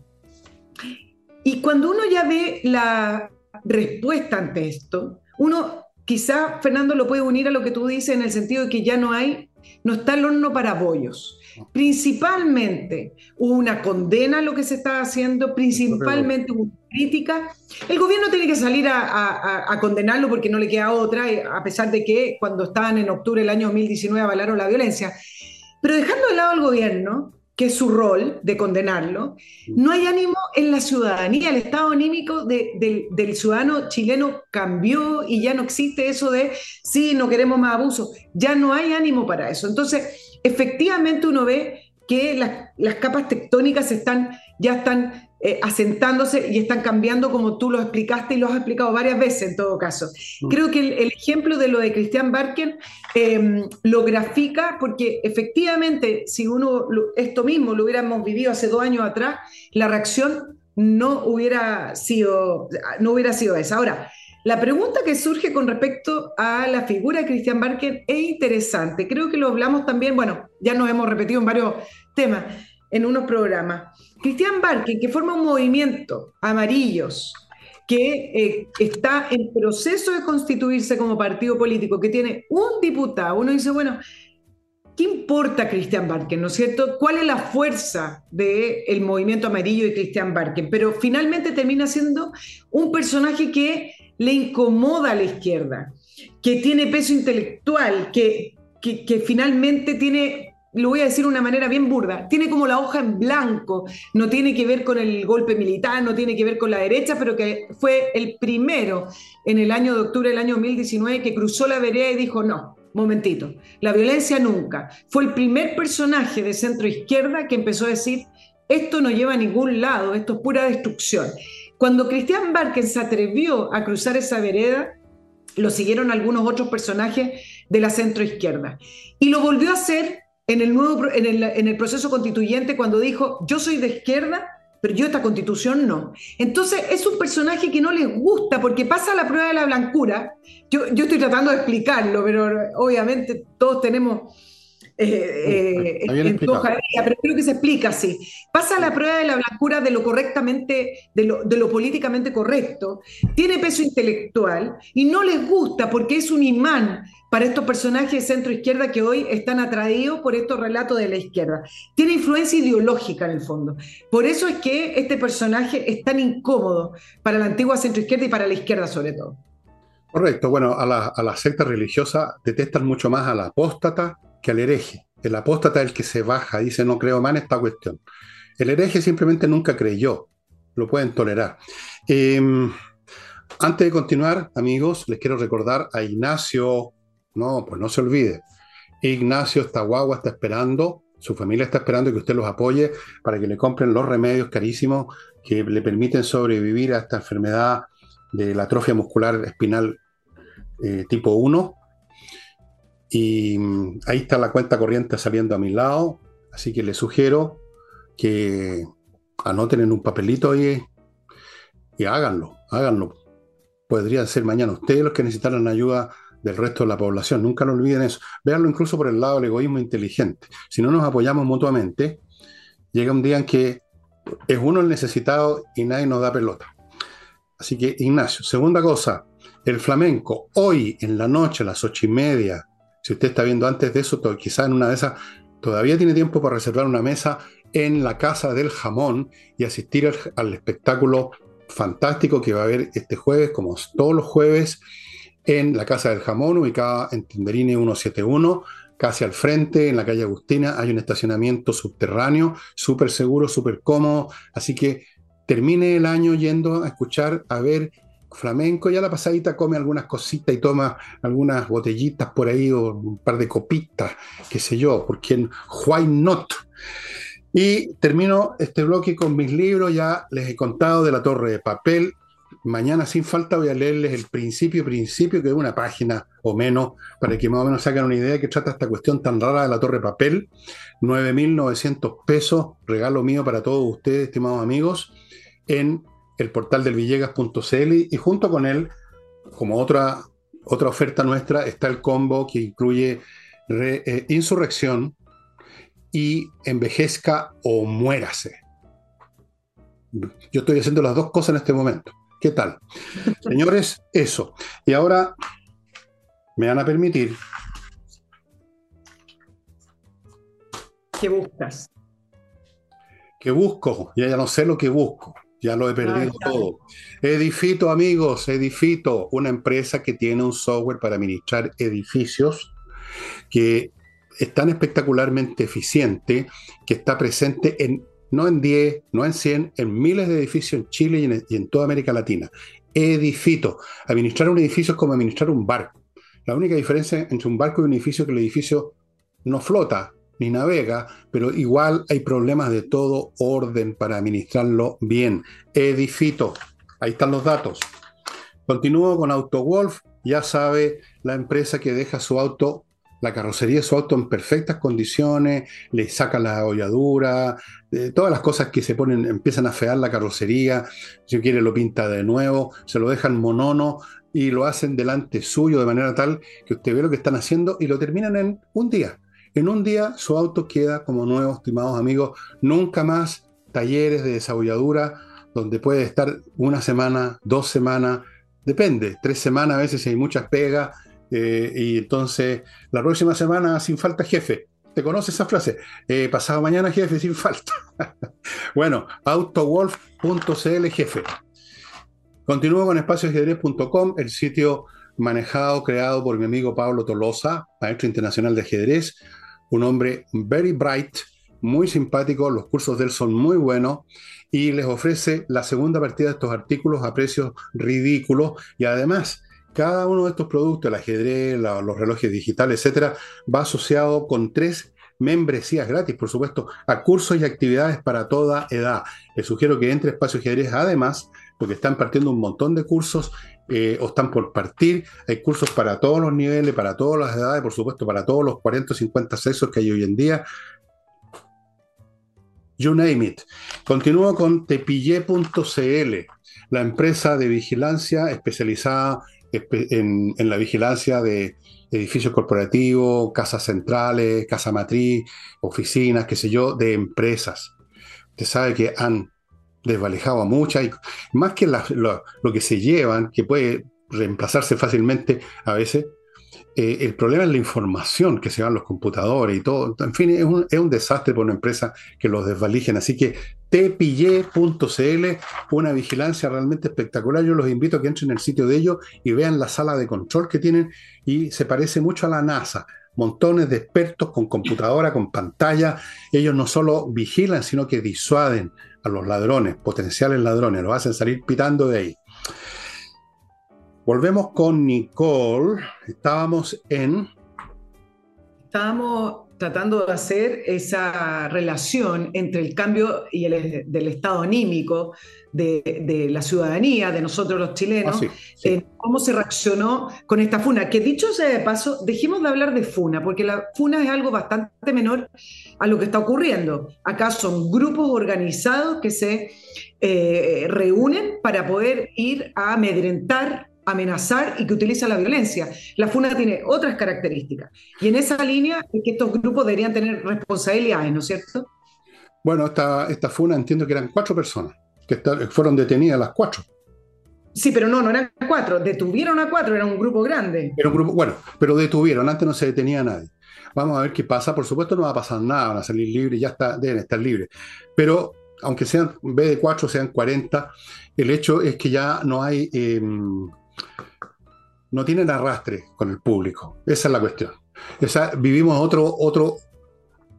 [SPEAKER 2] Y cuando uno ya ve la respuesta ante esto, uno quizá, Fernando, lo puede unir a lo que tú dices en el sentido de que ya no hay, no está el horno para bollos. Principalmente hubo una condena a lo que se estaba haciendo, principalmente una crítica. El gobierno tiene que salir a, condenarlo porque no le queda otra, eh, a pesar de que cuando estaban en octubre del año 2019 avalaron la violencia. Pero dejando de lado al gobierno, que es su rol de condenarlo, no hay ánimo en la ciudadanía, el estado anímico del ciudadano chileno cambió y ya no existe eso de, sí, no queremos más abuso, ya no hay ánimo para eso. Entonces, efectivamente uno ve que las, las capas tectónicas están, ya están eh, asentándose y están cambiando como tú lo explicaste y lo has explicado varias veces en todo caso. Mm. Creo que el, ejemplo de lo de Christian Barken em, lo grafica porque efectivamente si uno esto mismo lo hubiéramos vivido hace dos años atrás, la reacción no hubiera sido, no hubiera sido esa. Ahora, la pregunta que surge con respecto a la figura de Christian Barken es interesante. Creo que lo hablamos también, bueno, ya nos hemos repetido en varios temas en unos programas. Cristian Barque, que forma un movimiento, Amarillos, que eh, está en proceso de constituirse como partido político, que tiene un diputado, uno dice, bueno, ¿qué importa Cristian Barque, no es cierto? ¿Cuál es la fuerza del movimiento amarillo de Cristian Barque? Pero finalmente termina siendo un personaje que le incomoda a la izquierda, que tiene peso intelectual, que, que finalmente tiene lo voy a decir de una manera bien burda, tiene como la hoja en blanco, no tiene que ver con el golpe militar, no tiene que ver con la derecha, pero que fue el primero en el año de octubre del año 2019 que cruzó la vereda y dijo, no, momentito, la violencia nunca. Fue el primer personaje de centro izquierda que empezó a decir, esto no lleva a ningún lado, esto es pura destrucción. Cuando Cristian Barken se atrevió a cruzar esa vereda, lo siguieron algunos otros personajes de la centro izquierda. Y lo volvió a hacer en el, nuevo, en el, en el proceso constituyente cuando dijo, yo soy de izquierda, pero yo esta constitución no. Entonces es un personaje que no les gusta porque pasa la prueba de la blancura. Yo, yo estoy tratando de explicarlo, pero obviamente todos tenemos eh, eh, pero creo que se explica así. Pasa la prueba de la blancura de lo correctamente, de lo, de lo políticamente correcto, tiene peso intelectual y no les gusta porque es un imán para estos personajes de centro izquierda que hoy están atraídos por estos relatos de la izquierda. Tiene influencia ideológica en el fondo. Por eso es que este personaje es tan incómodo para la antigua centro izquierda y para la izquierda sobre todo.
[SPEAKER 1] Correcto. Bueno, a la, a la secta religiosa detestan mucho más a la apóstata que al hereje. El apóstata es el que se baja, dice no creo más en esta cuestión. El hereje simplemente nunca creyó, lo pueden tolerar. Em, antes de continuar, amigos, les quiero recordar a Ignacio, no, pues no se olvide. Ignacio está guagua, está esperando, su familia está esperando que usted los apoye para que le compren los remedios carísimos que le permiten sobrevivir a esta enfermedad de la atrofia muscular espinal eh, tipo 1 y mm, ahí está la cuenta corriente saliendo a mi lado, así que les sugiero que anoten en un papelito y, y háganlo, háganlo. Podrían ser mañana ustedes los que necesitaran ayuda del resto de la población. Nunca lo olviden eso. Véanlo incluso por el lado del egoísmo inteligente. Si no nos apoyamos mutuamente, llega un día en que es uno el necesitado y nadie nos da pelota. Así que, Ignacio, segunda cosa, el flamenco, hoy en la noche a las ocho y media, si usted está viendo antes de eso, quizá en una de esas todavía tiene tiempo para reservar una mesa en la Casa del Jamón y asistir al, espectáculo fantástico que va a haber este jueves, como todos los jueves, en la Casa del Jamón, ubicada en Tinderini 171, casi al frente, en la calle Agustina. Hay un estacionamiento subterráneo, súper seguro, súper cómodo. Así que termine el año yendo a escuchar, a ver flamenco, ya la pasadita come algunas cositas y toma algunas botellitas por ahí o un par de copitas, qué sé yo, porque why not. Y termino este bloque con mis libros, ya les he contado de la torre de papel. Mañana sin falta voy a leerles el principio, principio, que es una página o menos, para que más o menos hagan una idea de que trata esta cuestión tan rara de la torre papel. 9.900 pesos, regalo mío para todos ustedes, estimados amigos, en el portal del villegas.cl y junto con él, como otra, otra oferta nuestra, está el combo que incluye eh, insurrección y envejezca o muérase. Yo estoy haciendo las dos cosas en este momento. ¿Qué tal? Señores, eso. Y ahora me van a permitir.
[SPEAKER 2] ¿Qué buscas?
[SPEAKER 1] ¿Qué busco? Ya, ya no sé lo que busco. Ya lo he perdido todo. Edifito, amigos, Edifito, una empresa que tiene un software para administrar edificios que es tan espectacularmente eficiente que está presente en no en 10, no en 100, en miles de edificios en Chile y en, y en toda América Latina. Edifito. Administrar un edificio es como administrar un barco. La única diferencia entre un barco y un edificio es que el edificio no flota ni navega, pero igual hay problemas de todo orden para administrarlo bien. Edifito. Ahí están los datos. Continúo con AutoWolf. Ya sabe la empresa que deja su auto la carrocería de su auto en perfectas condiciones, le saca la holladura, eh, todas las cosas que se ponen, empiezan a fear la carrocería, si quiere lo pinta de nuevo, se lo dejan monono y lo hacen delante suyo de manera tal que usted ve lo que están haciendo y lo terminan en un día. En un día su auto queda como nuevo, estimados amigos, nunca más talleres de desabolladura donde puede estar una semana, dos semanas, depende, tres semanas a veces si hay muchas pegas eh, y entonces, la próxima semana, sin falta, jefe. ¿Te conoces esa frase? Eh, pasado mañana, jefe, sin falta. <laughs> bueno, autowolf.cl, jefe. Continúo con espacioajedrez.com, el sitio manejado, creado por mi amigo Pablo Tolosa, maestro internacional de ajedrez, un hombre very bright, muy simpático, los cursos de él son muy buenos y les ofrece la segunda partida de estos artículos a precios ridículos y además cada uno de estos productos, el ajedrez, los relojes digitales, etcétera, va asociado con tres membresías gratis, por supuesto, a cursos y actividades para toda edad. Les sugiero que entre Espacio Ajedrez, además, porque están partiendo un montón de cursos eh, o están por partir. Hay cursos para todos los niveles, para todas las edades, por supuesto, para todos los 40 o 50 sexos que hay hoy en día. You name it. Continúo con tepille.cl, la empresa de vigilancia especializada en, la vigilancia de edificios corporativos, casas centrales, casa matriz, oficinas, qué sé yo, de empresas. Usted sabe que han desvalijado a muchas, y más que lo, que se llevan, que puede reemplazarse fácilmente a veces, eh, el problema es la información que se van los computadores y todo. En fin, es un, es un desastre por una empresa que los desvalijen. Así que tpille.cl, una vigilancia realmente espectacular. Yo los invito a que entren en el sitio de ellos y vean la sala de control que tienen y se parece mucho a la NASA. Montones de expertos con computadora, con pantalla. Ellos no solo vigilan, sino que disuaden a los ladrones, potenciales ladrones, los hacen salir pitando de ahí. Volvemos con Nicole. Estábamos en...
[SPEAKER 2] Estábamos tratando de hacer esa relación entre el cambio y el, del estado anímico de, la ciudadanía, de nosotros los chilenos, ah, cómo se reaccionó con esta funa. Que dicho sea de paso, dejemos de hablar de funa, porque la funa es algo bastante menor a lo que está ocurriendo. Acá son grupos organizados que se eh, reúnen para poder ir a amedrentar amenazar y que utiliza la violencia. La FUNA tiene otras características. Y en esa línea es que estos grupos deberían tener responsabilidades, ¿no es cierto?
[SPEAKER 1] Bueno, esta, esta FUNA entiendo que eran cuatro personas, que fueron detenidas las cuatro.
[SPEAKER 2] Sí, pero no, no eran cuatro, detuvieron a cuatro, era un grupo grande.
[SPEAKER 1] Era un grupo, bueno, pero detuvieron, antes no se detenía a nadie. Vamos a ver qué pasa, por supuesto no va a pasar nada, van a salir libres, ya está, deben estar libres. Pero aunque sean, en vez de cuatro, sean 40, el hecho es que ya no hay em, no tienen arrastre con el público. Esa es la cuestión. vivimos otro, otro,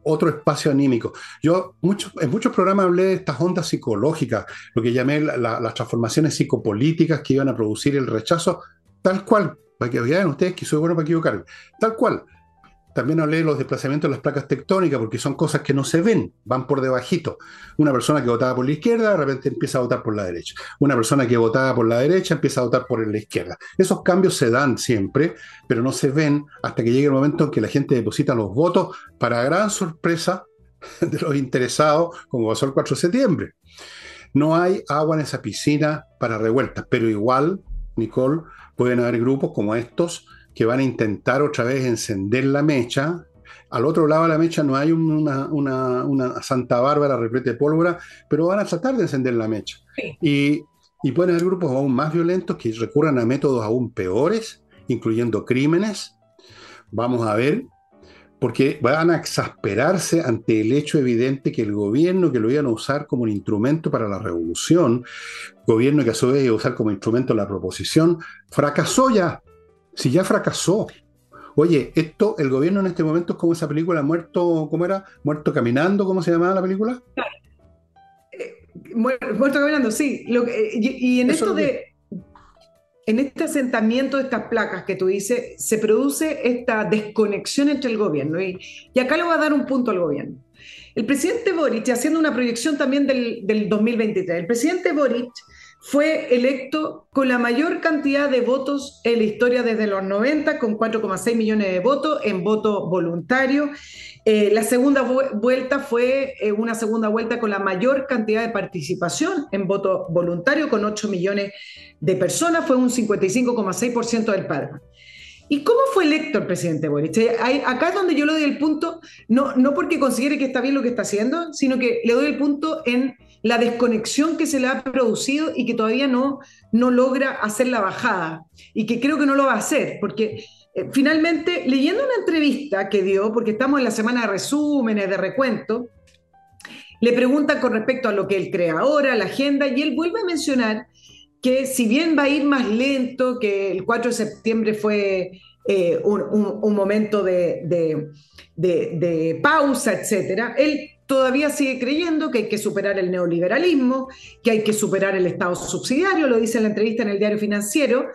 [SPEAKER 1] otro espacio anímico. Yo en muchos programas hablé de estas ondas psicológicas, lo que llamé las transformaciones psicopolíticas que iban a producir el rechazo, tal cual, para que vean ustedes que soy bueno para equivocarme, tal cual. También hablé de los desplazamientos de las placas tectónicas, porque son cosas que no se ven, van por debajito. Una persona que votaba por la izquierda, de repente empieza a votar por la derecha. Una persona que votaba por la derecha, empieza a votar por la izquierda. Esos cambios se dan siempre, pero no se ven hasta que llegue el momento en que la gente deposita los votos, para gran sorpresa <laughs> de los interesados, como pasó el 4 de septiembre. No hay agua en esa piscina para revueltas, pero igual, Nicole, pueden haber grupos como estos que van a intentar otra vez encender la mecha. Al otro lado de la mecha no hay una, Santa Bárbara repleta de pólvora, pero van a tratar de encender la mecha. Y, y pueden haber grupos aún más violentos que recurran a métodos aún peores, incluyendo crímenes. Vamos a ver, porque van a exasperarse ante el hecho evidente que el gobierno que lo iban a usar como un instrumento para la revolución, gobierno que a su vez iba a usar como instrumento la proposición, fracasó ya si ya fracasó. Oye, esto, el gobierno en este momento es como esa película Muerto, ¿cómo era? Muerto caminando, ¿cómo se llamaba la película?
[SPEAKER 2] Eh, muerto, caminando, sí. y, en esto de. En este asentamiento de estas placas que tú dices, se produce esta desconexión entre el gobierno. Y, y acá le voy a dar un punto al gobierno. El presidente Boric, haciendo una proyección también del, del 2023, el presidente Boric fue electo con la mayor cantidad de votos en la historia desde los 90, con 4,6 millones de votos en voto voluntario. Eh, la segunda vuelta fue eh, una segunda vuelta con la mayor cantidad de participación en voto voluntario, con 8 millones de personas, fue un 55,6% del padrón. ¿Y cómo fue electo el presidente Boric? Eh, acá es donde yo le doy el punto, no, no porque considere que está bien lo que está haciendo, sino que le doy el punto en la desconexión que se le ha producido y que todavía no, no logra hacer la bajada. Y que creo que no lo va a hacer, porque eh, finalmente, leyendo una entrevista que dio, porque estamos en la semana de resúmenes, de recuento, le preguntan con respecto a lo que él cree ahora, la agenda, y él vuelve a mencionar que si bien va a ir más lento, que el 4 de septiembre fue eh, un, momento de, de, de, pausa, etcétera, él todavía sigue creyendo que hay que superar el neoliberalismo, que hay que superar el Estado subsidiario, lo dice la entrevista en el diario financiero,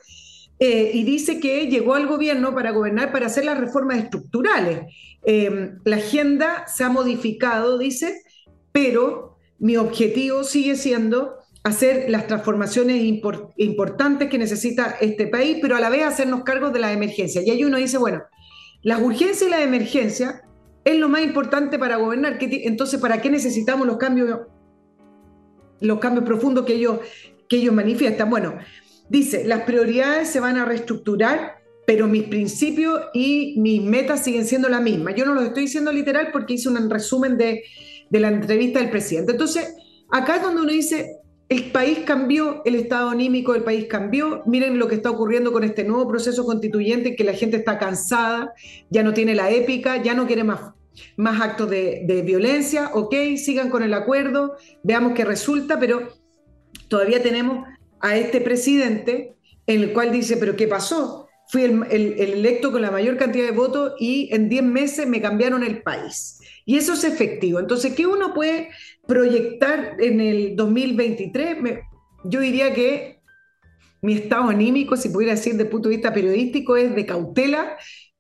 [SPEAKER 2] eh, y dice que llegó al gobierno para gobernar, para hacer las reformas estructurales. Em, la agenda se ha modificado, dice, pero mi objetivo sigue siendo hacer las transformaciones importantes que necesita este país, pero a la vez hacernos cargo de la emergencia. Y ahí uno dice, bueno, las urgencias y la emergencia es lo más importante para gobernar. Entonces, ¿para qué necesitamos los cambios, los cambios profundos que ellos, que ellos manifiestan? Bueno, dice, las prioridades se van a reestructurar, pero mis principios y mis metas siguen siendo las mismas. Yo no lo estoy diciendo literal porque hice un resumen de, de la entrevista del presidente. Entonces, acá es donde uno dice, el país cambió, el estado anímico del país cambió. Miren lo que está ocurriendo con este nuevo proceso constituyente, que la gente está cansada, ya no tiene la épica, ya no quiere más, más actos de, violencia. Ok, sigan con el acuerdo, veamos qué resulta, pero todavía tenemos a este presidente en el cual dice, pero ¿qué pasó? Fui el, el electo con la mayor cantidad de votos y en 10 meses me cambiaron el país. Y eso es efectivo. Entonces, ¿qué uno puede proyectar en el 2023? yo diría que mi estado anímico, si pudiera decir desde el punto de vista periodístico, es de cautela,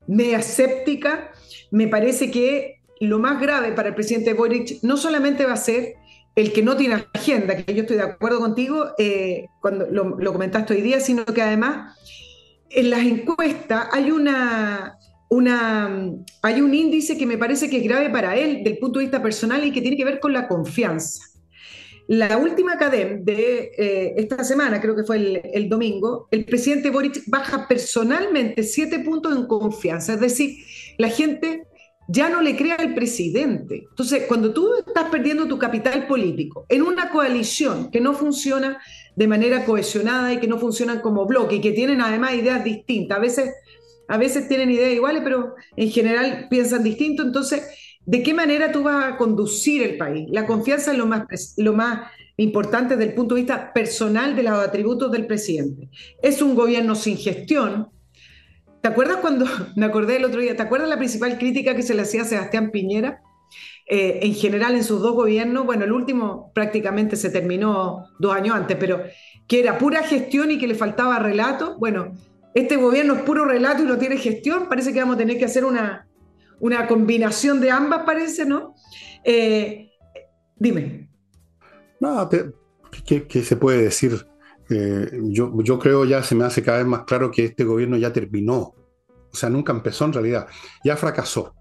[SPEAKER 2] media escéptica. Me parece que lo más grave para el presidente Boric no solamente va a ser el que no tiene agenda, que yo estoy de acuerdo contigo eh, cuando lo, comentaste hoy día, sino que además en las encuestas hay una una, hay un índice que me parece que es grave para él del punto de vista personal y que tiene que ver con la confianza. La última cadena de eh, esta semana, creo que fue el, el, domingo, el presidente Boric baja personalmente siete puntos en confianza. Es decir, la gente ya no le crea al presidente. Entonces, cuando tú estás perdiendo tu capital político en una coalición que no funciona de manera cohesionada y que no funciona como bloque y que tienen además ideas distintas, a veces a veces tienen ideas iguales, pero en general piensan distinto. Entonces, ¿de qué manera tú vas a conducir el país? La confianza es lo más, lo más importante desde el punto de vista personal de los atributos del presidente. Es un gobierno sin gestión. ¿Te acuerdas cuando, <laughs> me acordé el otro día, ¿te acuerdas la principal crítica que se le hacía a Sebastián Piñera? Eh, en general en sus dos gobiernos, bueno, el último prácticamente se terminó dos años antes, pero que era pura gestión y que le faltaba relato. Bueno, este gobierno es puro relato y no tiene gestión, parece que vamos a tener que hacer una, una combinación de ambas, parece, ¿no? Eh, dime.
[SPEAKER 1] No, ¿qué, se puede decir? Eh, yo, yo creo ya se me hace cada vez más claro que este gobierno ya terminó. O sea, nunca empezó en realidad, ya fracasó.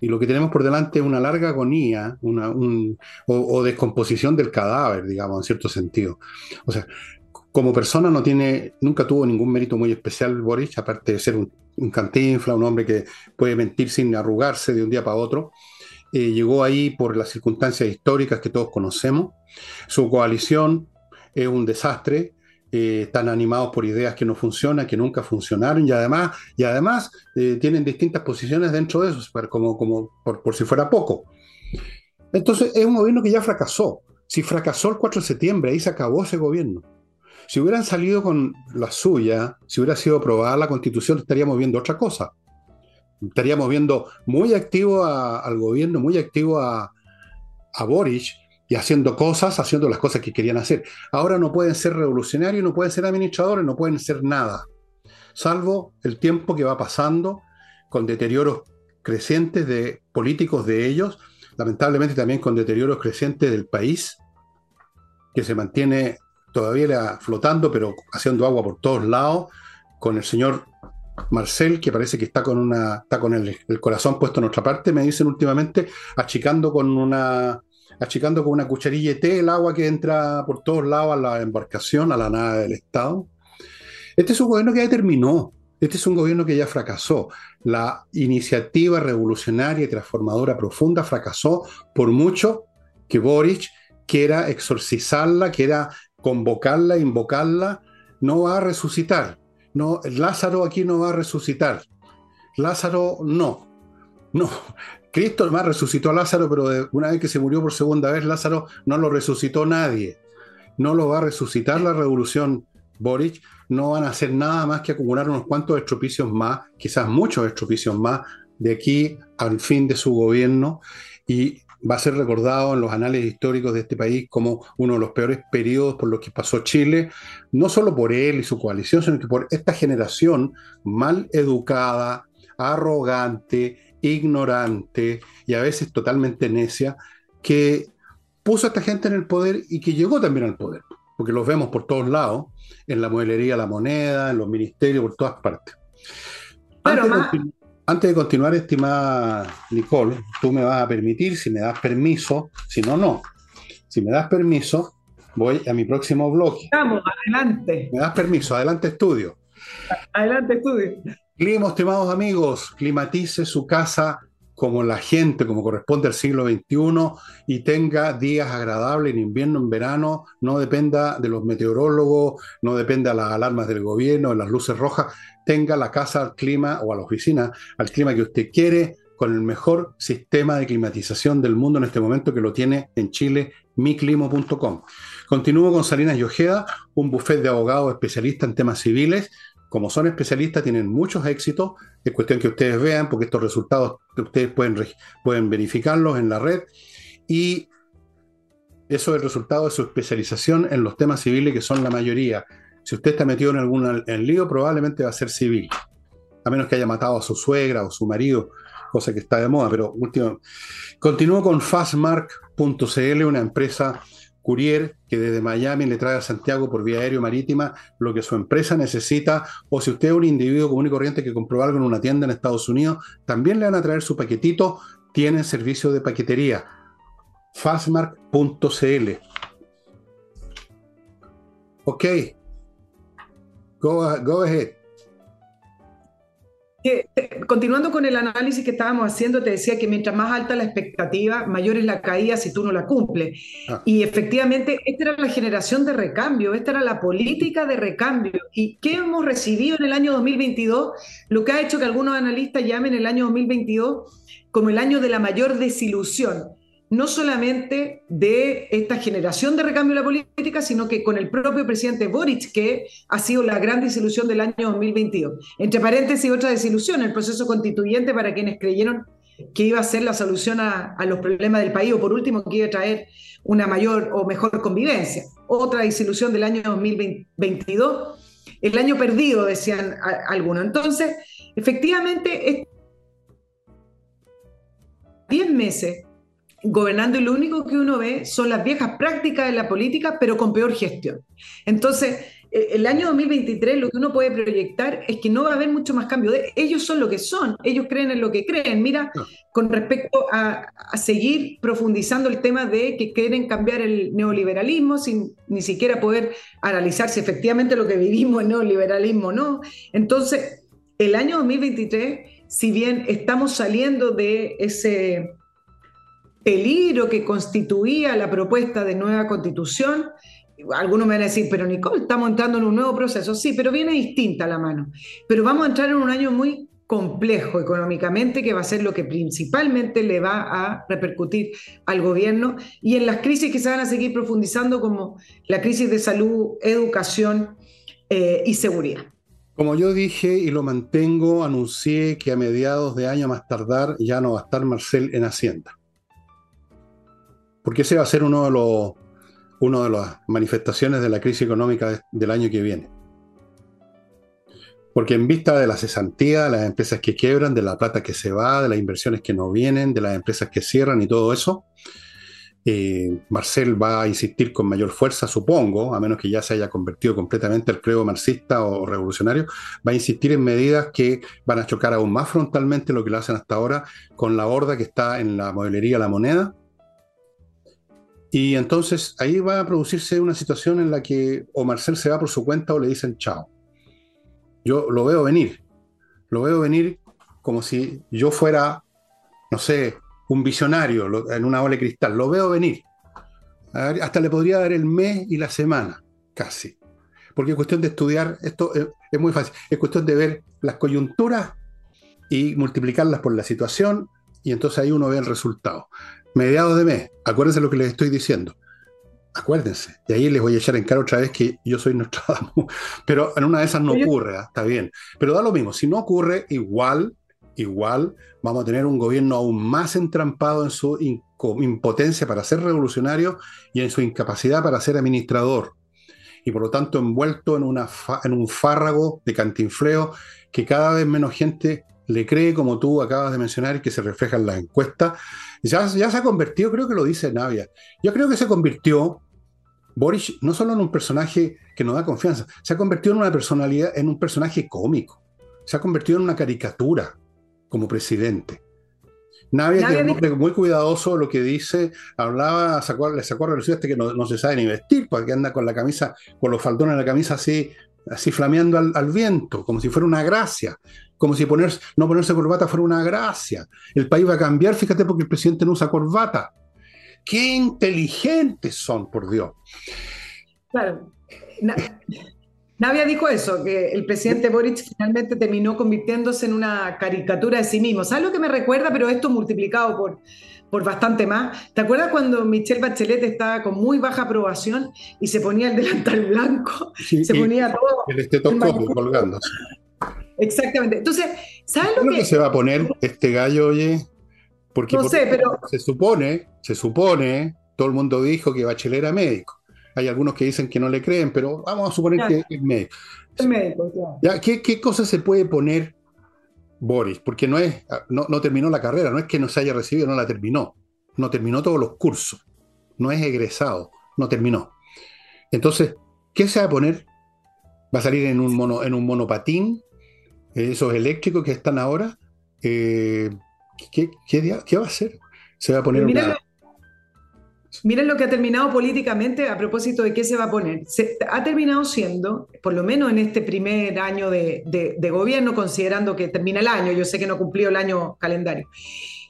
[SPEAKER 1] Y lo que tenemos por delante es una larga agonía una, o, o, descomposición del cadáver, digamos, en cierto sentido. O sea, como persona no tiene, nunca tuvo ningún mérito muy especial Boris, aparte de ser un, cantinfla, un hombre que puede mentir sin arrugarse de un día para otro. Eh, llegó ahí por las circunstancias históricas que todos conocemos. Su coalición es un desastre, eh, están animados por ideas que no funcionan, que nunca funcionaron y además, y además eh, tienen distintas posiciones dentro de eso, como, como por, por si fuera poco. Entonces es un gobierno que ya fracasó. Si fracasó el 4 de septiembre, ahí se acabó ese gobierno. Si hubieran salido con la suya, si hubiera sido aprobada la constitución, estaríamos viendo otra cosa. estaríamos viendo muy activo al gobierno, muy activo a, a Boric y haciendo cosas, haciendo las cosas que querían hacer. Ahora no pueden ser revolucionarios, no pueden ser administradores, no pueden ser nada, salvo el tiempo que va pasando con deterioros crecientes de políticos de ellos, lamentablemente también con deterioros crecientes del país, que se mantiene todavía flotando, pero haciendo agua por todos lados, con el señor Marcel, que parece que está con una, está con el, corazón puesto en otra parte, me dicen últimamente, achicando con una, achicando con una cucharilla de té el agua que entra por todos lados a la embarcación, a la nave del Estado. Este es un gobierno que ya terminó. Este es un gobierno que ya fracasó. La iniciativa revolucionaria y transformadora profunda fracasó por mucho que Boric quiera exorcizarla, quiera convocarla, invocarla, no va a resucitar. No, Lázaro aquí no va a resucitar. Lázaro no. No. Cristo más resucitó a Lázaro, pero una vez que se murió por segunda vez, Lázaro no lo resucitó nadie. No lo va a resucitar la revolución Boric. No van a hacer nada más que acumular unos cuantos estropicios más, quizás muchos estropicios más, de aquí al fin de su gobierno. Y va a ser recordado en los anales históricos de este país como uno de los peores periodos por los que pasó Chile, no solo por él y su coalición, sino que por esta generación mal educada, arrogante, ignorante y a veces totalmente necia, que puso a esta gente en el poder y que llegó también al poder, porque los vemos por todos lados, en la mueblería La Moneda, en los ministerios, por todas partes. Pero antes de continuar, estimada Nicole, tú me vas a permitir, si me das permiso, si no, no. Si me das permiso, voy a mi próximo bloque.
[SPEAKER 2] Vamos, adelante.
[SPEAKER 1] Me das permiso, adelante estudio.
[SPEAKER 2] Adelante estudio.
[SPEAKER 1] Clima, estimados amigos, climatice su casa como la gente, como corresponde al siglo XXI, y tenga días agradables en invierno, en verano, no dependa de los meteorólogos, no dependa de las alarmas del gobierno, de las luces rojas, tenga la casa al clima o a la oficina al clima que usted quiere, con el mejor sistema de climatización del mundo en este momento que lo tiene en Chile, miclimo.com. Continúo con Salinas Yojeda, un buffet de abogados especialistas en temas civiles. Como son especialistas, tienen muchos éxitos. Es cuestión que ustedes vean, porque estos resultados ustedes pueden, pueden verificarlos en la red. Y eso es el resultado de su especialización en los temas civiles, que son la mayoría. Si usted está metido en algún en lío, probablemente va a ser civil, a menos que haya matado a su suegra o su marido, cosa que está de moda. Pero último, continúo con fastmark.cl, una empresa courier que desde Miami le trae a Santiago por vía aérea marítima lo que su empresa necesita, o si usted es un individuo común y corriente que compró algo en una tienda en Estados Unidos, también le van a traer su paquetito, tienen servicio de paquetería. fastmark.cl. Ok, Go, ahead.
[SPEAKER 2] Continuando con el análisis que estábamos haciendo, te decía que mientras más alta la expectativa, mayor es la caída si tú no la cumples. Ah. Y efectivamente, esta era la generación de recambio, esta era la política de recambio. ¿Y qué hemos recibido en el año 2022? Lo que ha hecho que algunos analistas llamen el año 2022 como el año de la mayor desilusión no solamente de esta generación de recambio de la política, sino que con el propio presidente Boric, que ha sido la gran desilusión del año 2022. Entre paréntesis, otra desilusión, el proceso constituyente para quienes creyeron que iba a ser la solución a, los problemas del país, o por último, que iba a traer una mayor o mejor convivencia. Otra desilusión del año 2022, el año perdido, decían algunos. Entonces, efectivamente, 10 meses gobernando y lo único que uno ve son las viejas prácticas de la política, pero con peor gestión. Entonces, e, el año 2023 lo que uno puede proyectar es que no va a haber mucho más cambio. Ellos son lo que son, ellos creen en lo que creen. Mira, con respecto a, seguir profundizando el tema de que quieren cambiar el neoliberalismo sin ni siquiera poder analizar si efectivamente lo que vivimos es neoliberalismo o no. Entonces, el año 2023, si bien estamos saliendo de ese peligro que constituía la propuesta de nueva constitución. Algunos me van a decir, pero Nicole, estamos entrando en un nuevo proceso. Sí, pero viene distinta la mano. Pero vamos a entrar en un año muy complejo económicamente, que va a ser lo que principalmente le va a repercutir al gobierno y en las crisis que se van a seguir profundizando, como la crisis de salud, educación eh, y seguridad.
[SPEAKER 1] Como yo dije y lo mantengo, anuncié que a mediados de año más tardar ya no va a estar Marcel en Hacienda. Porque ese va a ser uno de los una de las manifestaciones de la crisis económica del año que viene. Porque en vista de la cesantía, de las empresas que quiebran, de la plata que se va, de las inversiones que no vienen, de las empresas que cierran y todo eso, eh, Marcel va a insistir con mayor fuerza, supongo, a menos que ya se haya convertido completamente al credo marxista o revolucionario, va a insistir en medidas que van a chocar aún más frontalmente lo que lo hacen hasta ahora con la horda que está en la modelería La Moneda. Y entonces ahí va a producirse una situación en la que o Marcel se va por su cuenta o le dicen chao. Yo lo veo venir, lo veo venir como si yo fuera, no sé, un visionario en una ola de cristal. Lo veo venir. hasta le podría dar el mes y la semana, casi. Porque es cuestión de estudiar, esto es, muy fácil, es cuestión de ver las coyunturas y multiplicarlas por la situación y entonces ahí uno ve el resultado. Mediados de mes, acuérdense lo que les estoy diciendo. Acuérdense. Y ahí les voy a echar en cara otra vez que yo soy Nostradamus. <laughs> Pero en una de esas no ocurre, ¿ah? está bien. Pero da lo mismo. Si no ocurre, igual igual vamos a tener un gobierno aún más entrampado en su impotencia para ser revolucionario y en su incapacidad para ser administrador. Y por lo tanto envuelto en, una en un fárrago de cantinfleo que cada vez menos gente le cree, como tú acabas de mencionar, y que se refleja en las encuestas. Ya, ya se ha convertido, creo que lo dice Navia, yo creo que se convirtió Boris no solo en un personaje que nos da confianza, se ha convertido en una personalidad, en un personaje cómico, se ha convertido en una caricatura como presidente. Navia, que es un hombre muy cuidadoso lo que dice, hablaba, sacó, le sacó a relucir este que no, se sabe ni vestir, porque anda con la camisa, con los faldones de la camisa así, así flameando al, viento, como si fuera una gracia, como si ponerse, no ponerse corbata fuera una gracia. El país va a cambiar, fíjate, porque el presidente no usa corbata. Qué inteligentes son, por Dios.
[SPEAKER 2] Claro. Navia dijo eso, que el presidente Boric finalmente terminó convirtiéndose en una caricatura de sí mismo. ¿Sabes lo que me recuerda? Pero esto multiplicado por, por bastante más. ¿Te acuerdas cuando Michelle Bachelet estaba con muy baja aprobación y se ponía el delantal blanco? se ponía todo.
[SPEAKER 1] El estetoscopio colgándose.
[SPEAKER 2] Exactamente. Entonces, ¿sabes
[SPEAKER 1] lo que... se va a poner este gallo, oye? Porque, no sé, pero... se supone, se supone, todo el mundo dijo que Bachelet era médico. Hay algunos que dicen que no le creen, pero vamos a suponer que es médico. Es médico, ¿Ya? ¿Qué, ¿Qué cosa se puede poner Boris? Porque no, es, no, no terminó la carrera, no es que no se haya recibido, no la terminó. No terminó todos los cursos. No es egresado, no terminó. Entonces, ¿qué se va a poner? ¿Va a salir en un, mono, en un monopatín? ¿Esos eléctricos que están ahora? Eh, ¿qué, qué, va a hacer? Se va a poner una,
[SPEAKER 2] Miren lo que ha terminado políticamente a propósito de qué se va a poner. Se, ha terminado siendo, por lo menos en este primer año de, de, gobierno, considerando que termina el año, yo sé que no cumplió el año calendario,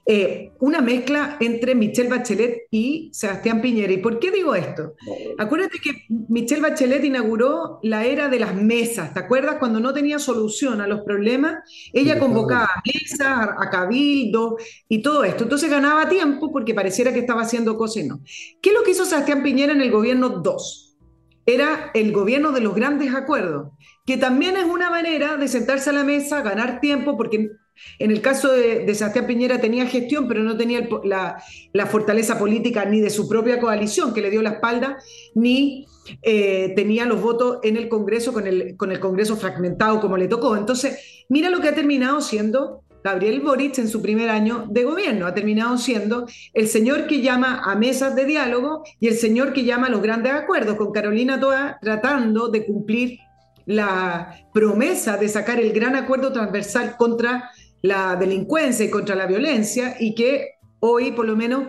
[SPEAKER 2] eh, una mezcla entre Michelle Bachelet y Sebastián Piñera. ¿Y por qué digo esto? Acuérdate que Michelle Bachelet inauguró la era de las mesas, ¿te acuerdas? Cuando no tenía solución a los problemas, ella convocaba a mesas, a cabildo y todo esto. Entonces ganaba tiempo porque pareciera que estaba haciendo cosas y no. ¿Qué es lo que hizo Sebastián Piñera en el gobierno 2? Era el gobierno de los grandes acuerdos, que también es una manera de sentarse a la mesa, ganar tiempo, porque en el caso de, Sebastián Piñera tenía gestión, pero no tenía la, fortaleza política ni de su propia coalición, que le dio la espalda, ni eh, tenía los votos en el Congreso con el, con el Congreso fragmentado como le tocó. Entonces, mira lo que ha terminado siendo Gabriel Boric en su primer año de gobierno. Ha terminado siendo el señor que llama a mesas de diálogo y el señor que llama a los grandes acuerdos, con Carolina Toa tratando de cumplir la promesa de sacar el gran acuerdo transversal contra la delincuencia y contra la violencia y que hoy por lo menos,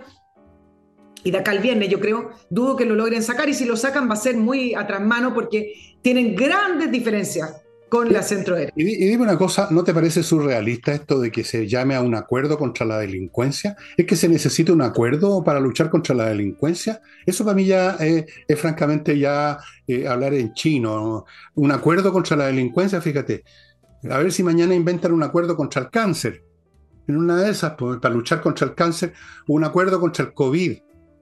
[SPEAKER 2] y de acá al viernes yo creo, dudo que lo logren sacar y si lo sacan va a ser muy a mano porque tienen grandes diferencias con la centro derecha.
[SPEAKER 1] Y, dime una cosa, ¿no te parece surrealista esto de que se llame a un acuerdo contra la delincuencia? ¿Es que se necesita un acuerdo para luchar contra la delincuencia? Eso para mí ya es, francamente ya eh, hablar en chino. Un acuerdo contra la delincuencia, fíjate, a ver si mañana inventan un acuerdo contra el cáncer. En una de esas, pues, para luchar contra el cáncer, un acuerdo contra el COVID.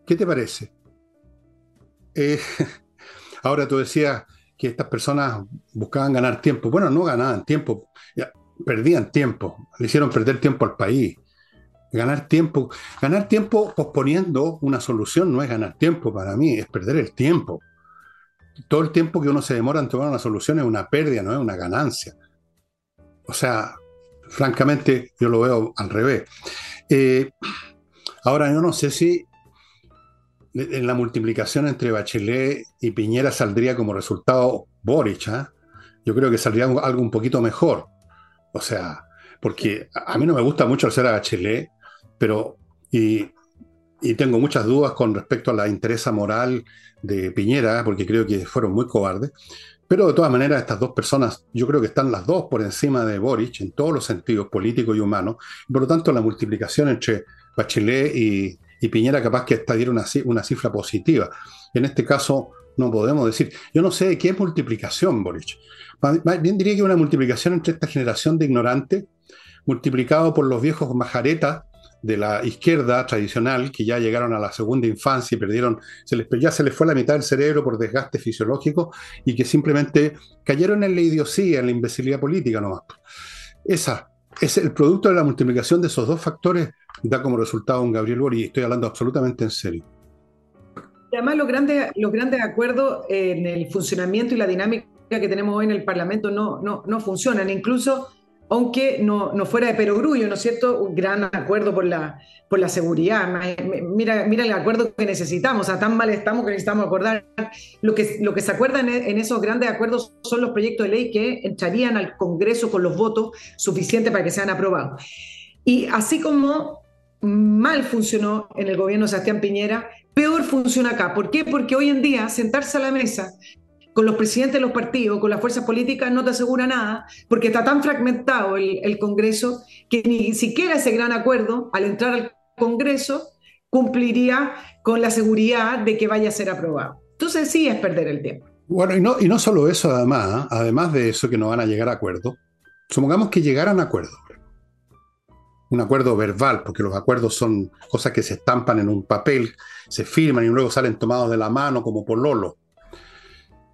[SPEAKER 1] ¿Qué te parece? Eh, <laughs> ahora tú decías que estas personas buscaban ganar tiempo. Bueno, no ganaban tiempo, perdían tiempo, le hicieron perder tiempo al país. Ganar tiempo, ganar tiempo posponiendo una solución no es ganar tiempo para mí, es perder el tiempo. Todo el tiempo que uno se demora en tomar una solución es una pérdida, no es una ganancia. O sea, francamente, yo lo veo al revés. Eh, ahora, yo no sé si en la multiplicación entre Bachelet y Piñera saldría como resultado Boric. ¿ah? Yo creo que saldría algo un poquito mejor. O sea, porque a mí no me gusta mucho hacer a Bachelet, pero y, tengo muchas dudas con respecto a la interés moral de Piñera, porque creo que fueron muy cobardes. Pero de todas maneras, estas dos personas, yo creo que están las dos por encima de Boric en todos los sentidos, políticos y humanos. por lo tanto, la multiplicación entre Bachelet y, Piñera capaz que esta diera una, una cifra positiva. En este caso no podemos decir, yo no sé qué es multiplicación, Boric. Bien diría que una multiplicación entre esta generación de ignorantes, multiplicado por los viejos majaretas de la izquierda tradicional, que ya llegaron a la segunda infancia y perdieron, se les, ya se les fue la mitad del cerebro por desgaste fisiológico y que simplemente cayeron en la idiosía, en la imbecilidad política nomás. Esa es el producto de la multiplicación de esos dos factores da como resultado un Gabriel Boric, y estoy hablando absolutamente en serio.
[SPEAKER 2] Además, los grandes, los grandes acuerdos en el funcionamiento y la dinámica que tenemos hoy en el Parlamento no, no, no funcionan. Incluso aunque no, no, fuera de perogrullo, ¿no es cierto? Un gran acuerdo por la, por la seguridad. Mira, mira el acuerdo que necesitamos, a tan mal estamos que necesitamos acordar. Lo que, lo que se acuerda en, en, esos grandes acuerdos son los proyectos de ley que entrarían al Congreso con los votos suficientes para que sean aprobados. Y así como mal funcionó en el gobierno de Sebastián Piñera, peor funciona acá. ¿Por qué? Porque hoy en día sentarse a la mesa con los presidentes de los partidos, con las fuerzas políticas, no te asegura nada, porque está tan fragmentado el, Congreso que ni siquiera ese gran acuerdo, al entrar al Congreso, cumpliría con la seguridad de que vaya a ser aprobado. Entonces sí es perder el tiempo.
[SPEAKER 1] Bueno, y no, solo eso, además, ¿eh? además de eso que no van a llegar a acuerdo, supongamos que llegaran a acuerdo un acuerdo verbal, porque los acuerdos son cosas que se estampan en un papel, se firman y luego salen tomados de la mano como por Lolo.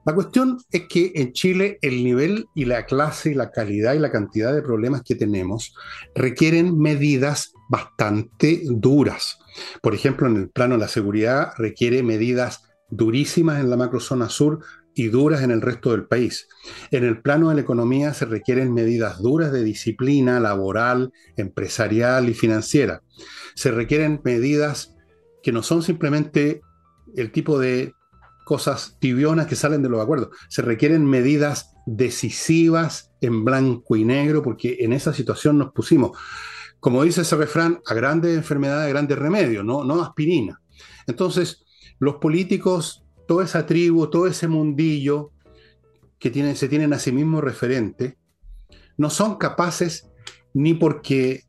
[SPEAKER 1] La cuestión es que en Chile el nivel y la clase y la calidad y la cantidad de problemas que tenemos requieren medidas bastante duras. Por ejemplo, en el plano de la seguridad requiere medidas durísimas en la macrozona sur y duras en el resto del país. En el plano de la economía se requieren medidas duras de disciplina laboral, empresarial y financiera. Se requieren medidas que no son simplemente el tipo de cosas tibionas que salen de los acuerdos. Se requieren medidas decisivas en blanco y negro porque en esa situación nos pusimos, como dice ese refrán, a grandes enfermedades, grandes remedios, no, no aspirina. Entonces, los políticos toda esa tribu, todo ese mundillo que se tienen a sí mismos referente, no son capaces ni porque,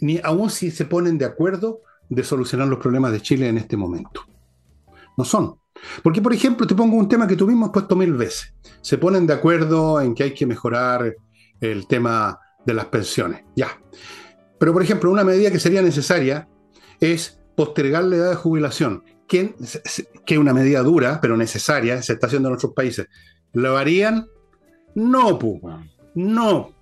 [SPEAKER 1] ni aún si se ponen de acuerdo, de solucionar los problemas de Chile en este momento. No son. Porque, por ejemplo, te pongo un tema que tú mismo has puesto mil veces. Se ponen de acuerdo en que hay que mejorar el tema de las pensiones. Ya. Pero, por ejemplo, una medida que sería necesaria es postergar la edad de jubilación que, es una medida dura, pero necesaria, se está haciendo en otros países, ¿lo harían? No, no,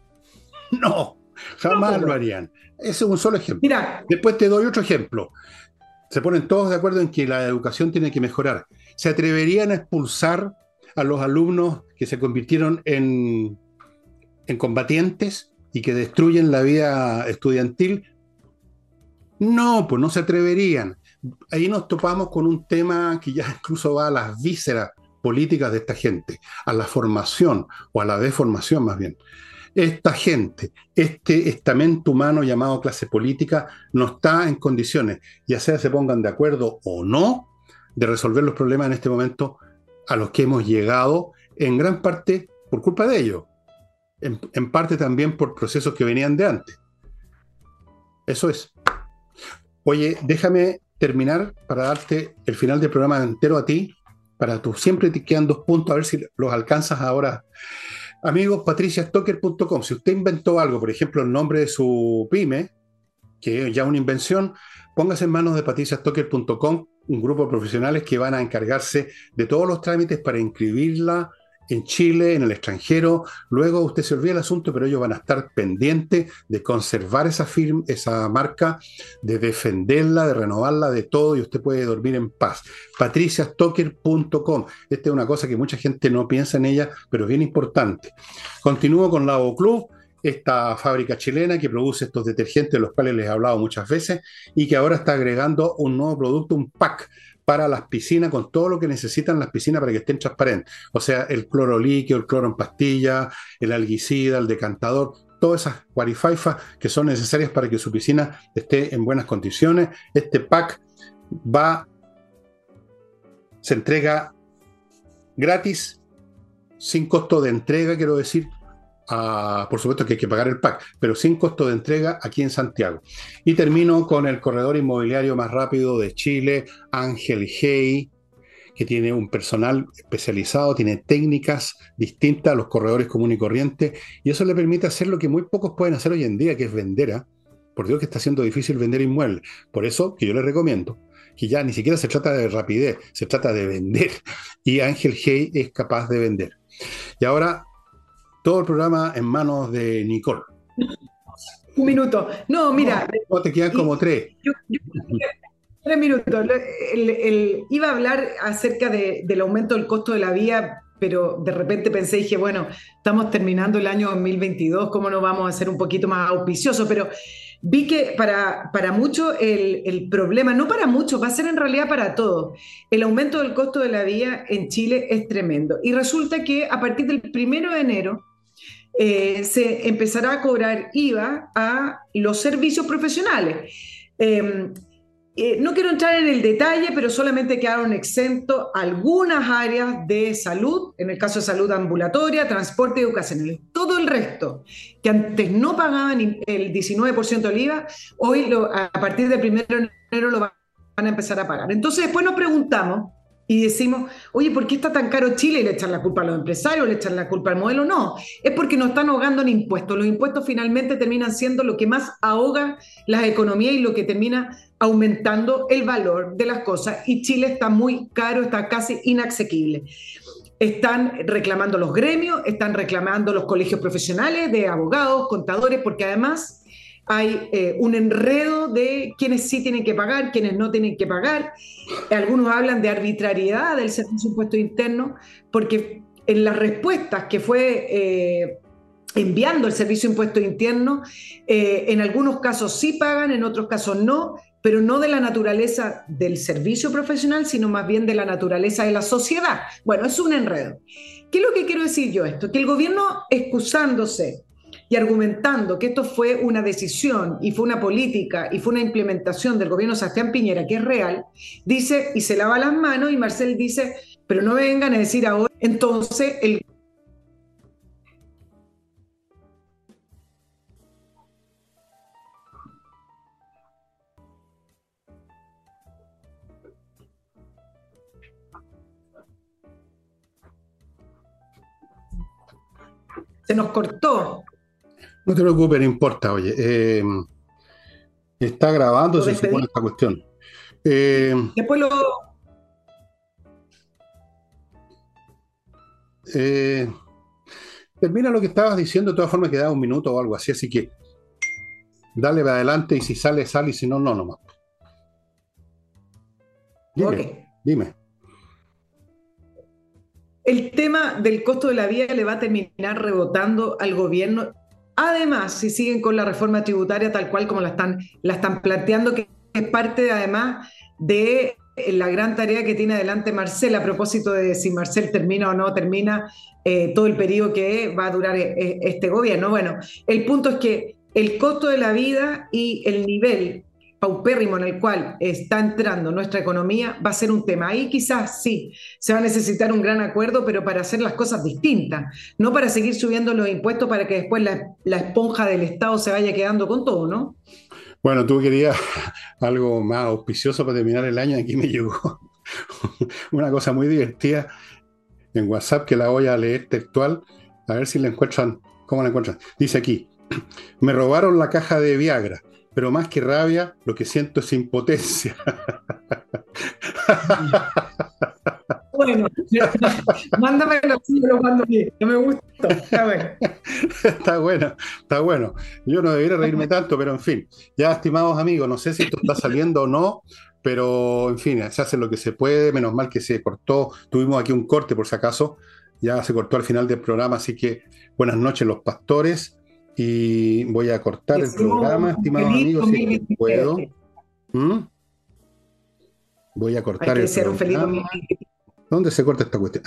[SPEAKER 1] no, jamás lo harían. Ese es un solo ejemplo. Mira. Después te doy otro ejemplo. Se ponen todos de acuerdo en que la educación tiene que mejorar. ¿Se atreverían a expulsar a los alumnos que se convirtieron en, en combatientes y que destruyen la vida estudiantil? No, pues no se atreverían ahí nos topamos con un tema que ya incluso va a las vísceras políticas de esta gente, a la formación o a la deformación más bien. Esta gente, este estamento humano llamado clase política, no está en condiciones, ya sea se pongan de acuerdo o no, de resolver los problemas en este momento a los que hemos llegado, en gran parte por culpa de ellos, en, parte también por procesos que venían de antes. Eso es. Oye, déjame terminar para darte el final del programa entero a ti, para tú. Siempre te quedan dos puntos, a ver si los alcanzas ahora. Amigos, patriciastocker.com. Si usted inventó algo, por ejemplo, el nombre de su pyme, que es ya una invención, póngase en manos de patriciastocker.com, un grupo de profesionales que van a encargarse de todos los trámites para inscribirla en Chile, en el extranjero. Luego usted se olvida el asunto, pero ellos van a estar pendientes de conservar esa firma, esa marca, de defenderla, de renovarla, de todo, y usted puede dormir en paz. patriciastocker.com. Esta es una cosa que mucha gente no piensa en ella, pero es bien importante. Continúo con la Club esta fábrica chilena que produce estos detergentes, de los cuales les he hablado muchas veces, y que ahora está agregando un nuevo producto, un pack para las piscinas con todo lo que necesitan las piscinas para que estén transparentes. O sea, el cloro líquido, el cloro en pastilla, el alguicida, el decantador, todas esas guarifaifas que son necesarias para que su piscina esté en buenas condiciones. Este pack va, se entrega gratis, sin costo de entrega, quiero decir, por supuesto que hay que pagar el pack, pero sin costo de entrega aquí en Santiago. Y termino con el corredor inmobiliario más rápido de Chile, Ángel Hey, que tiene un personal especializado, tiene técnicas distintas a los corredores comunes y corrientes, y eso le permite hacer lo que muy pocos pueden hacer hoy en día, que es vender. ¿ah? Por Dios que está siendo difícil vender inmuebles. Por eso que yo le recomiendo que ya ni siquiera se trata de rapidez, se trata de vender. <laughs> Y Ángel Hey es capaz de vender. Y ahora todo el programa en manos de Nicole.
[SPEAKER 2] Un minuto. No, mira.
[SPEAKER 1] No, te quedan como tres.
[SPEAKER 2] tres minutos. iba a hablar acerca del aumento del costo de la vía, pero de repente pensé, dije, bueno, estamos terminando el año 2022, ¿cómo no vamos a ser un poquito más auspicioso? Pero vi que para, para muchos el, el, problema, no para muchos, va a ser en realidad para todos, el aumento del costo de la vía en Chile es tremendo. Y resulta que a partir del primero de enero, eh, se empezará a cobrar IVA a los servicios profesionales. Em, eh, no quiero entrar en el detalle, pero solamente quedaron exentos algunas áreas de salud, en el caso de salud ambulatoria, transporte y educación. Todo el resto, que antes no pagaban el 19% del IVA, hoy a partir del 1 de enero lo van a empezar a pagar. Entonces después nos preguntamos, y decimos, oye, ¿por qué está tan caro Chile? Y le echan la culpa a los empresarios, le echan la culpa al modelo. No, es porque nos están ahogando en impuestos. Los impuestos finalmente terminan siendo lo que más ahoga las economías y lo que termina aumentando el valor de las cosas. Y Chile está muy caro, está casi inasequible. Están reclamando los gremios, están reclamando los colegios profesionales de abogados, contadores, porque además hay eh, un enredo de quienes sí tienen que pagar, quienes no tienen que pagar. Algunos hablan de arbitrariedad del servicio impuesto interno, porque en las respuestas que fue eh, enviando el servicio impuesto interno, eh, en algunos casos sí pagan, en otros casos no, pero no de la naturaleza del servicio profesional, sino más bien de la naturaleza de la sociedad. Bueno, es un enredo. ¿Qué es lo que quiero decir yo esto? Que el gobierno excusándose y argumentando que esto fue una decisión y fue una política y fue una implementación del gobierno Sebastián Piñera que es real, dice y se lava las manos y Marcel dice, pero no vengan a decir ahora, entonces el... Se nos cortó.
[SPEAKER 1] No te preocupes, no importa, oye. Eh, está grabando, se supone esta cuestión.
[SPEAKER 2] Eh, Después lo.
[SPEAKER 1] Eh, termina lo que estabas diciendo, de todas formas queda un minuto o algo así, así que dale para adelante y si sale, sale y si no, no nomás. Dime, dime.
[SPEAKER 2] El tema del costo de la vía le va a terminar rebotando al gobierno Además, si siguen con la reforma tributaria tal cual como la están, la están planteando, que es parte además de la gran tarea que tiene adelante Marcel a propósito de si Marcel termina o no termina eh, todo el periodo que va a durar eh, este gobierno. Bueno, el punto es que el costo de la vida y el nivel paupérrimo en el cual está entrando nuestra economía va a ser un tema. Ahí quizás sí, se va a necesitar un gran acuerdo, pero para hacer las cosas distintas, no para seguir subiendo los impuestos para que después la, esponja del Estado se vaya quedando con todo, ¿no?
[SPEAKER 1] Bueno, tú querías <laughs> algo más auspicioso para terminar el año, aquí me llegó <laughs> una cosa muy divertida en WhatsApp que la voy a leer textual, a ver si la encuentran, ¿cómo la encuentran? Dice aquí, <clears throat> me robaron la caja de Viagra pero más que rabia, lo que siento es impotencia. <laughs>
[SPEAKER 2] bueno. <laughs> Mándamelo así, lo mando bien. No me gusta. Está bueno.
[SPEAKER 1] está bueno, está bueno. Yo no debería reírme tanto, pero en fin. Ya, estimados amigos, no sé si esto está saliendo o no, pero en fin, se hace lo que se puede. Menos mal que se cortó. Tuvimos aquí un corte, por si acaso. Ya se cortó al final del programa, así que buenas noches, los pastores. Y voy a cortar el programa, estimados amigos, si puedo. ¿Mm? Voy a cortar el programa. ¿Dónde se corta esta cuestión?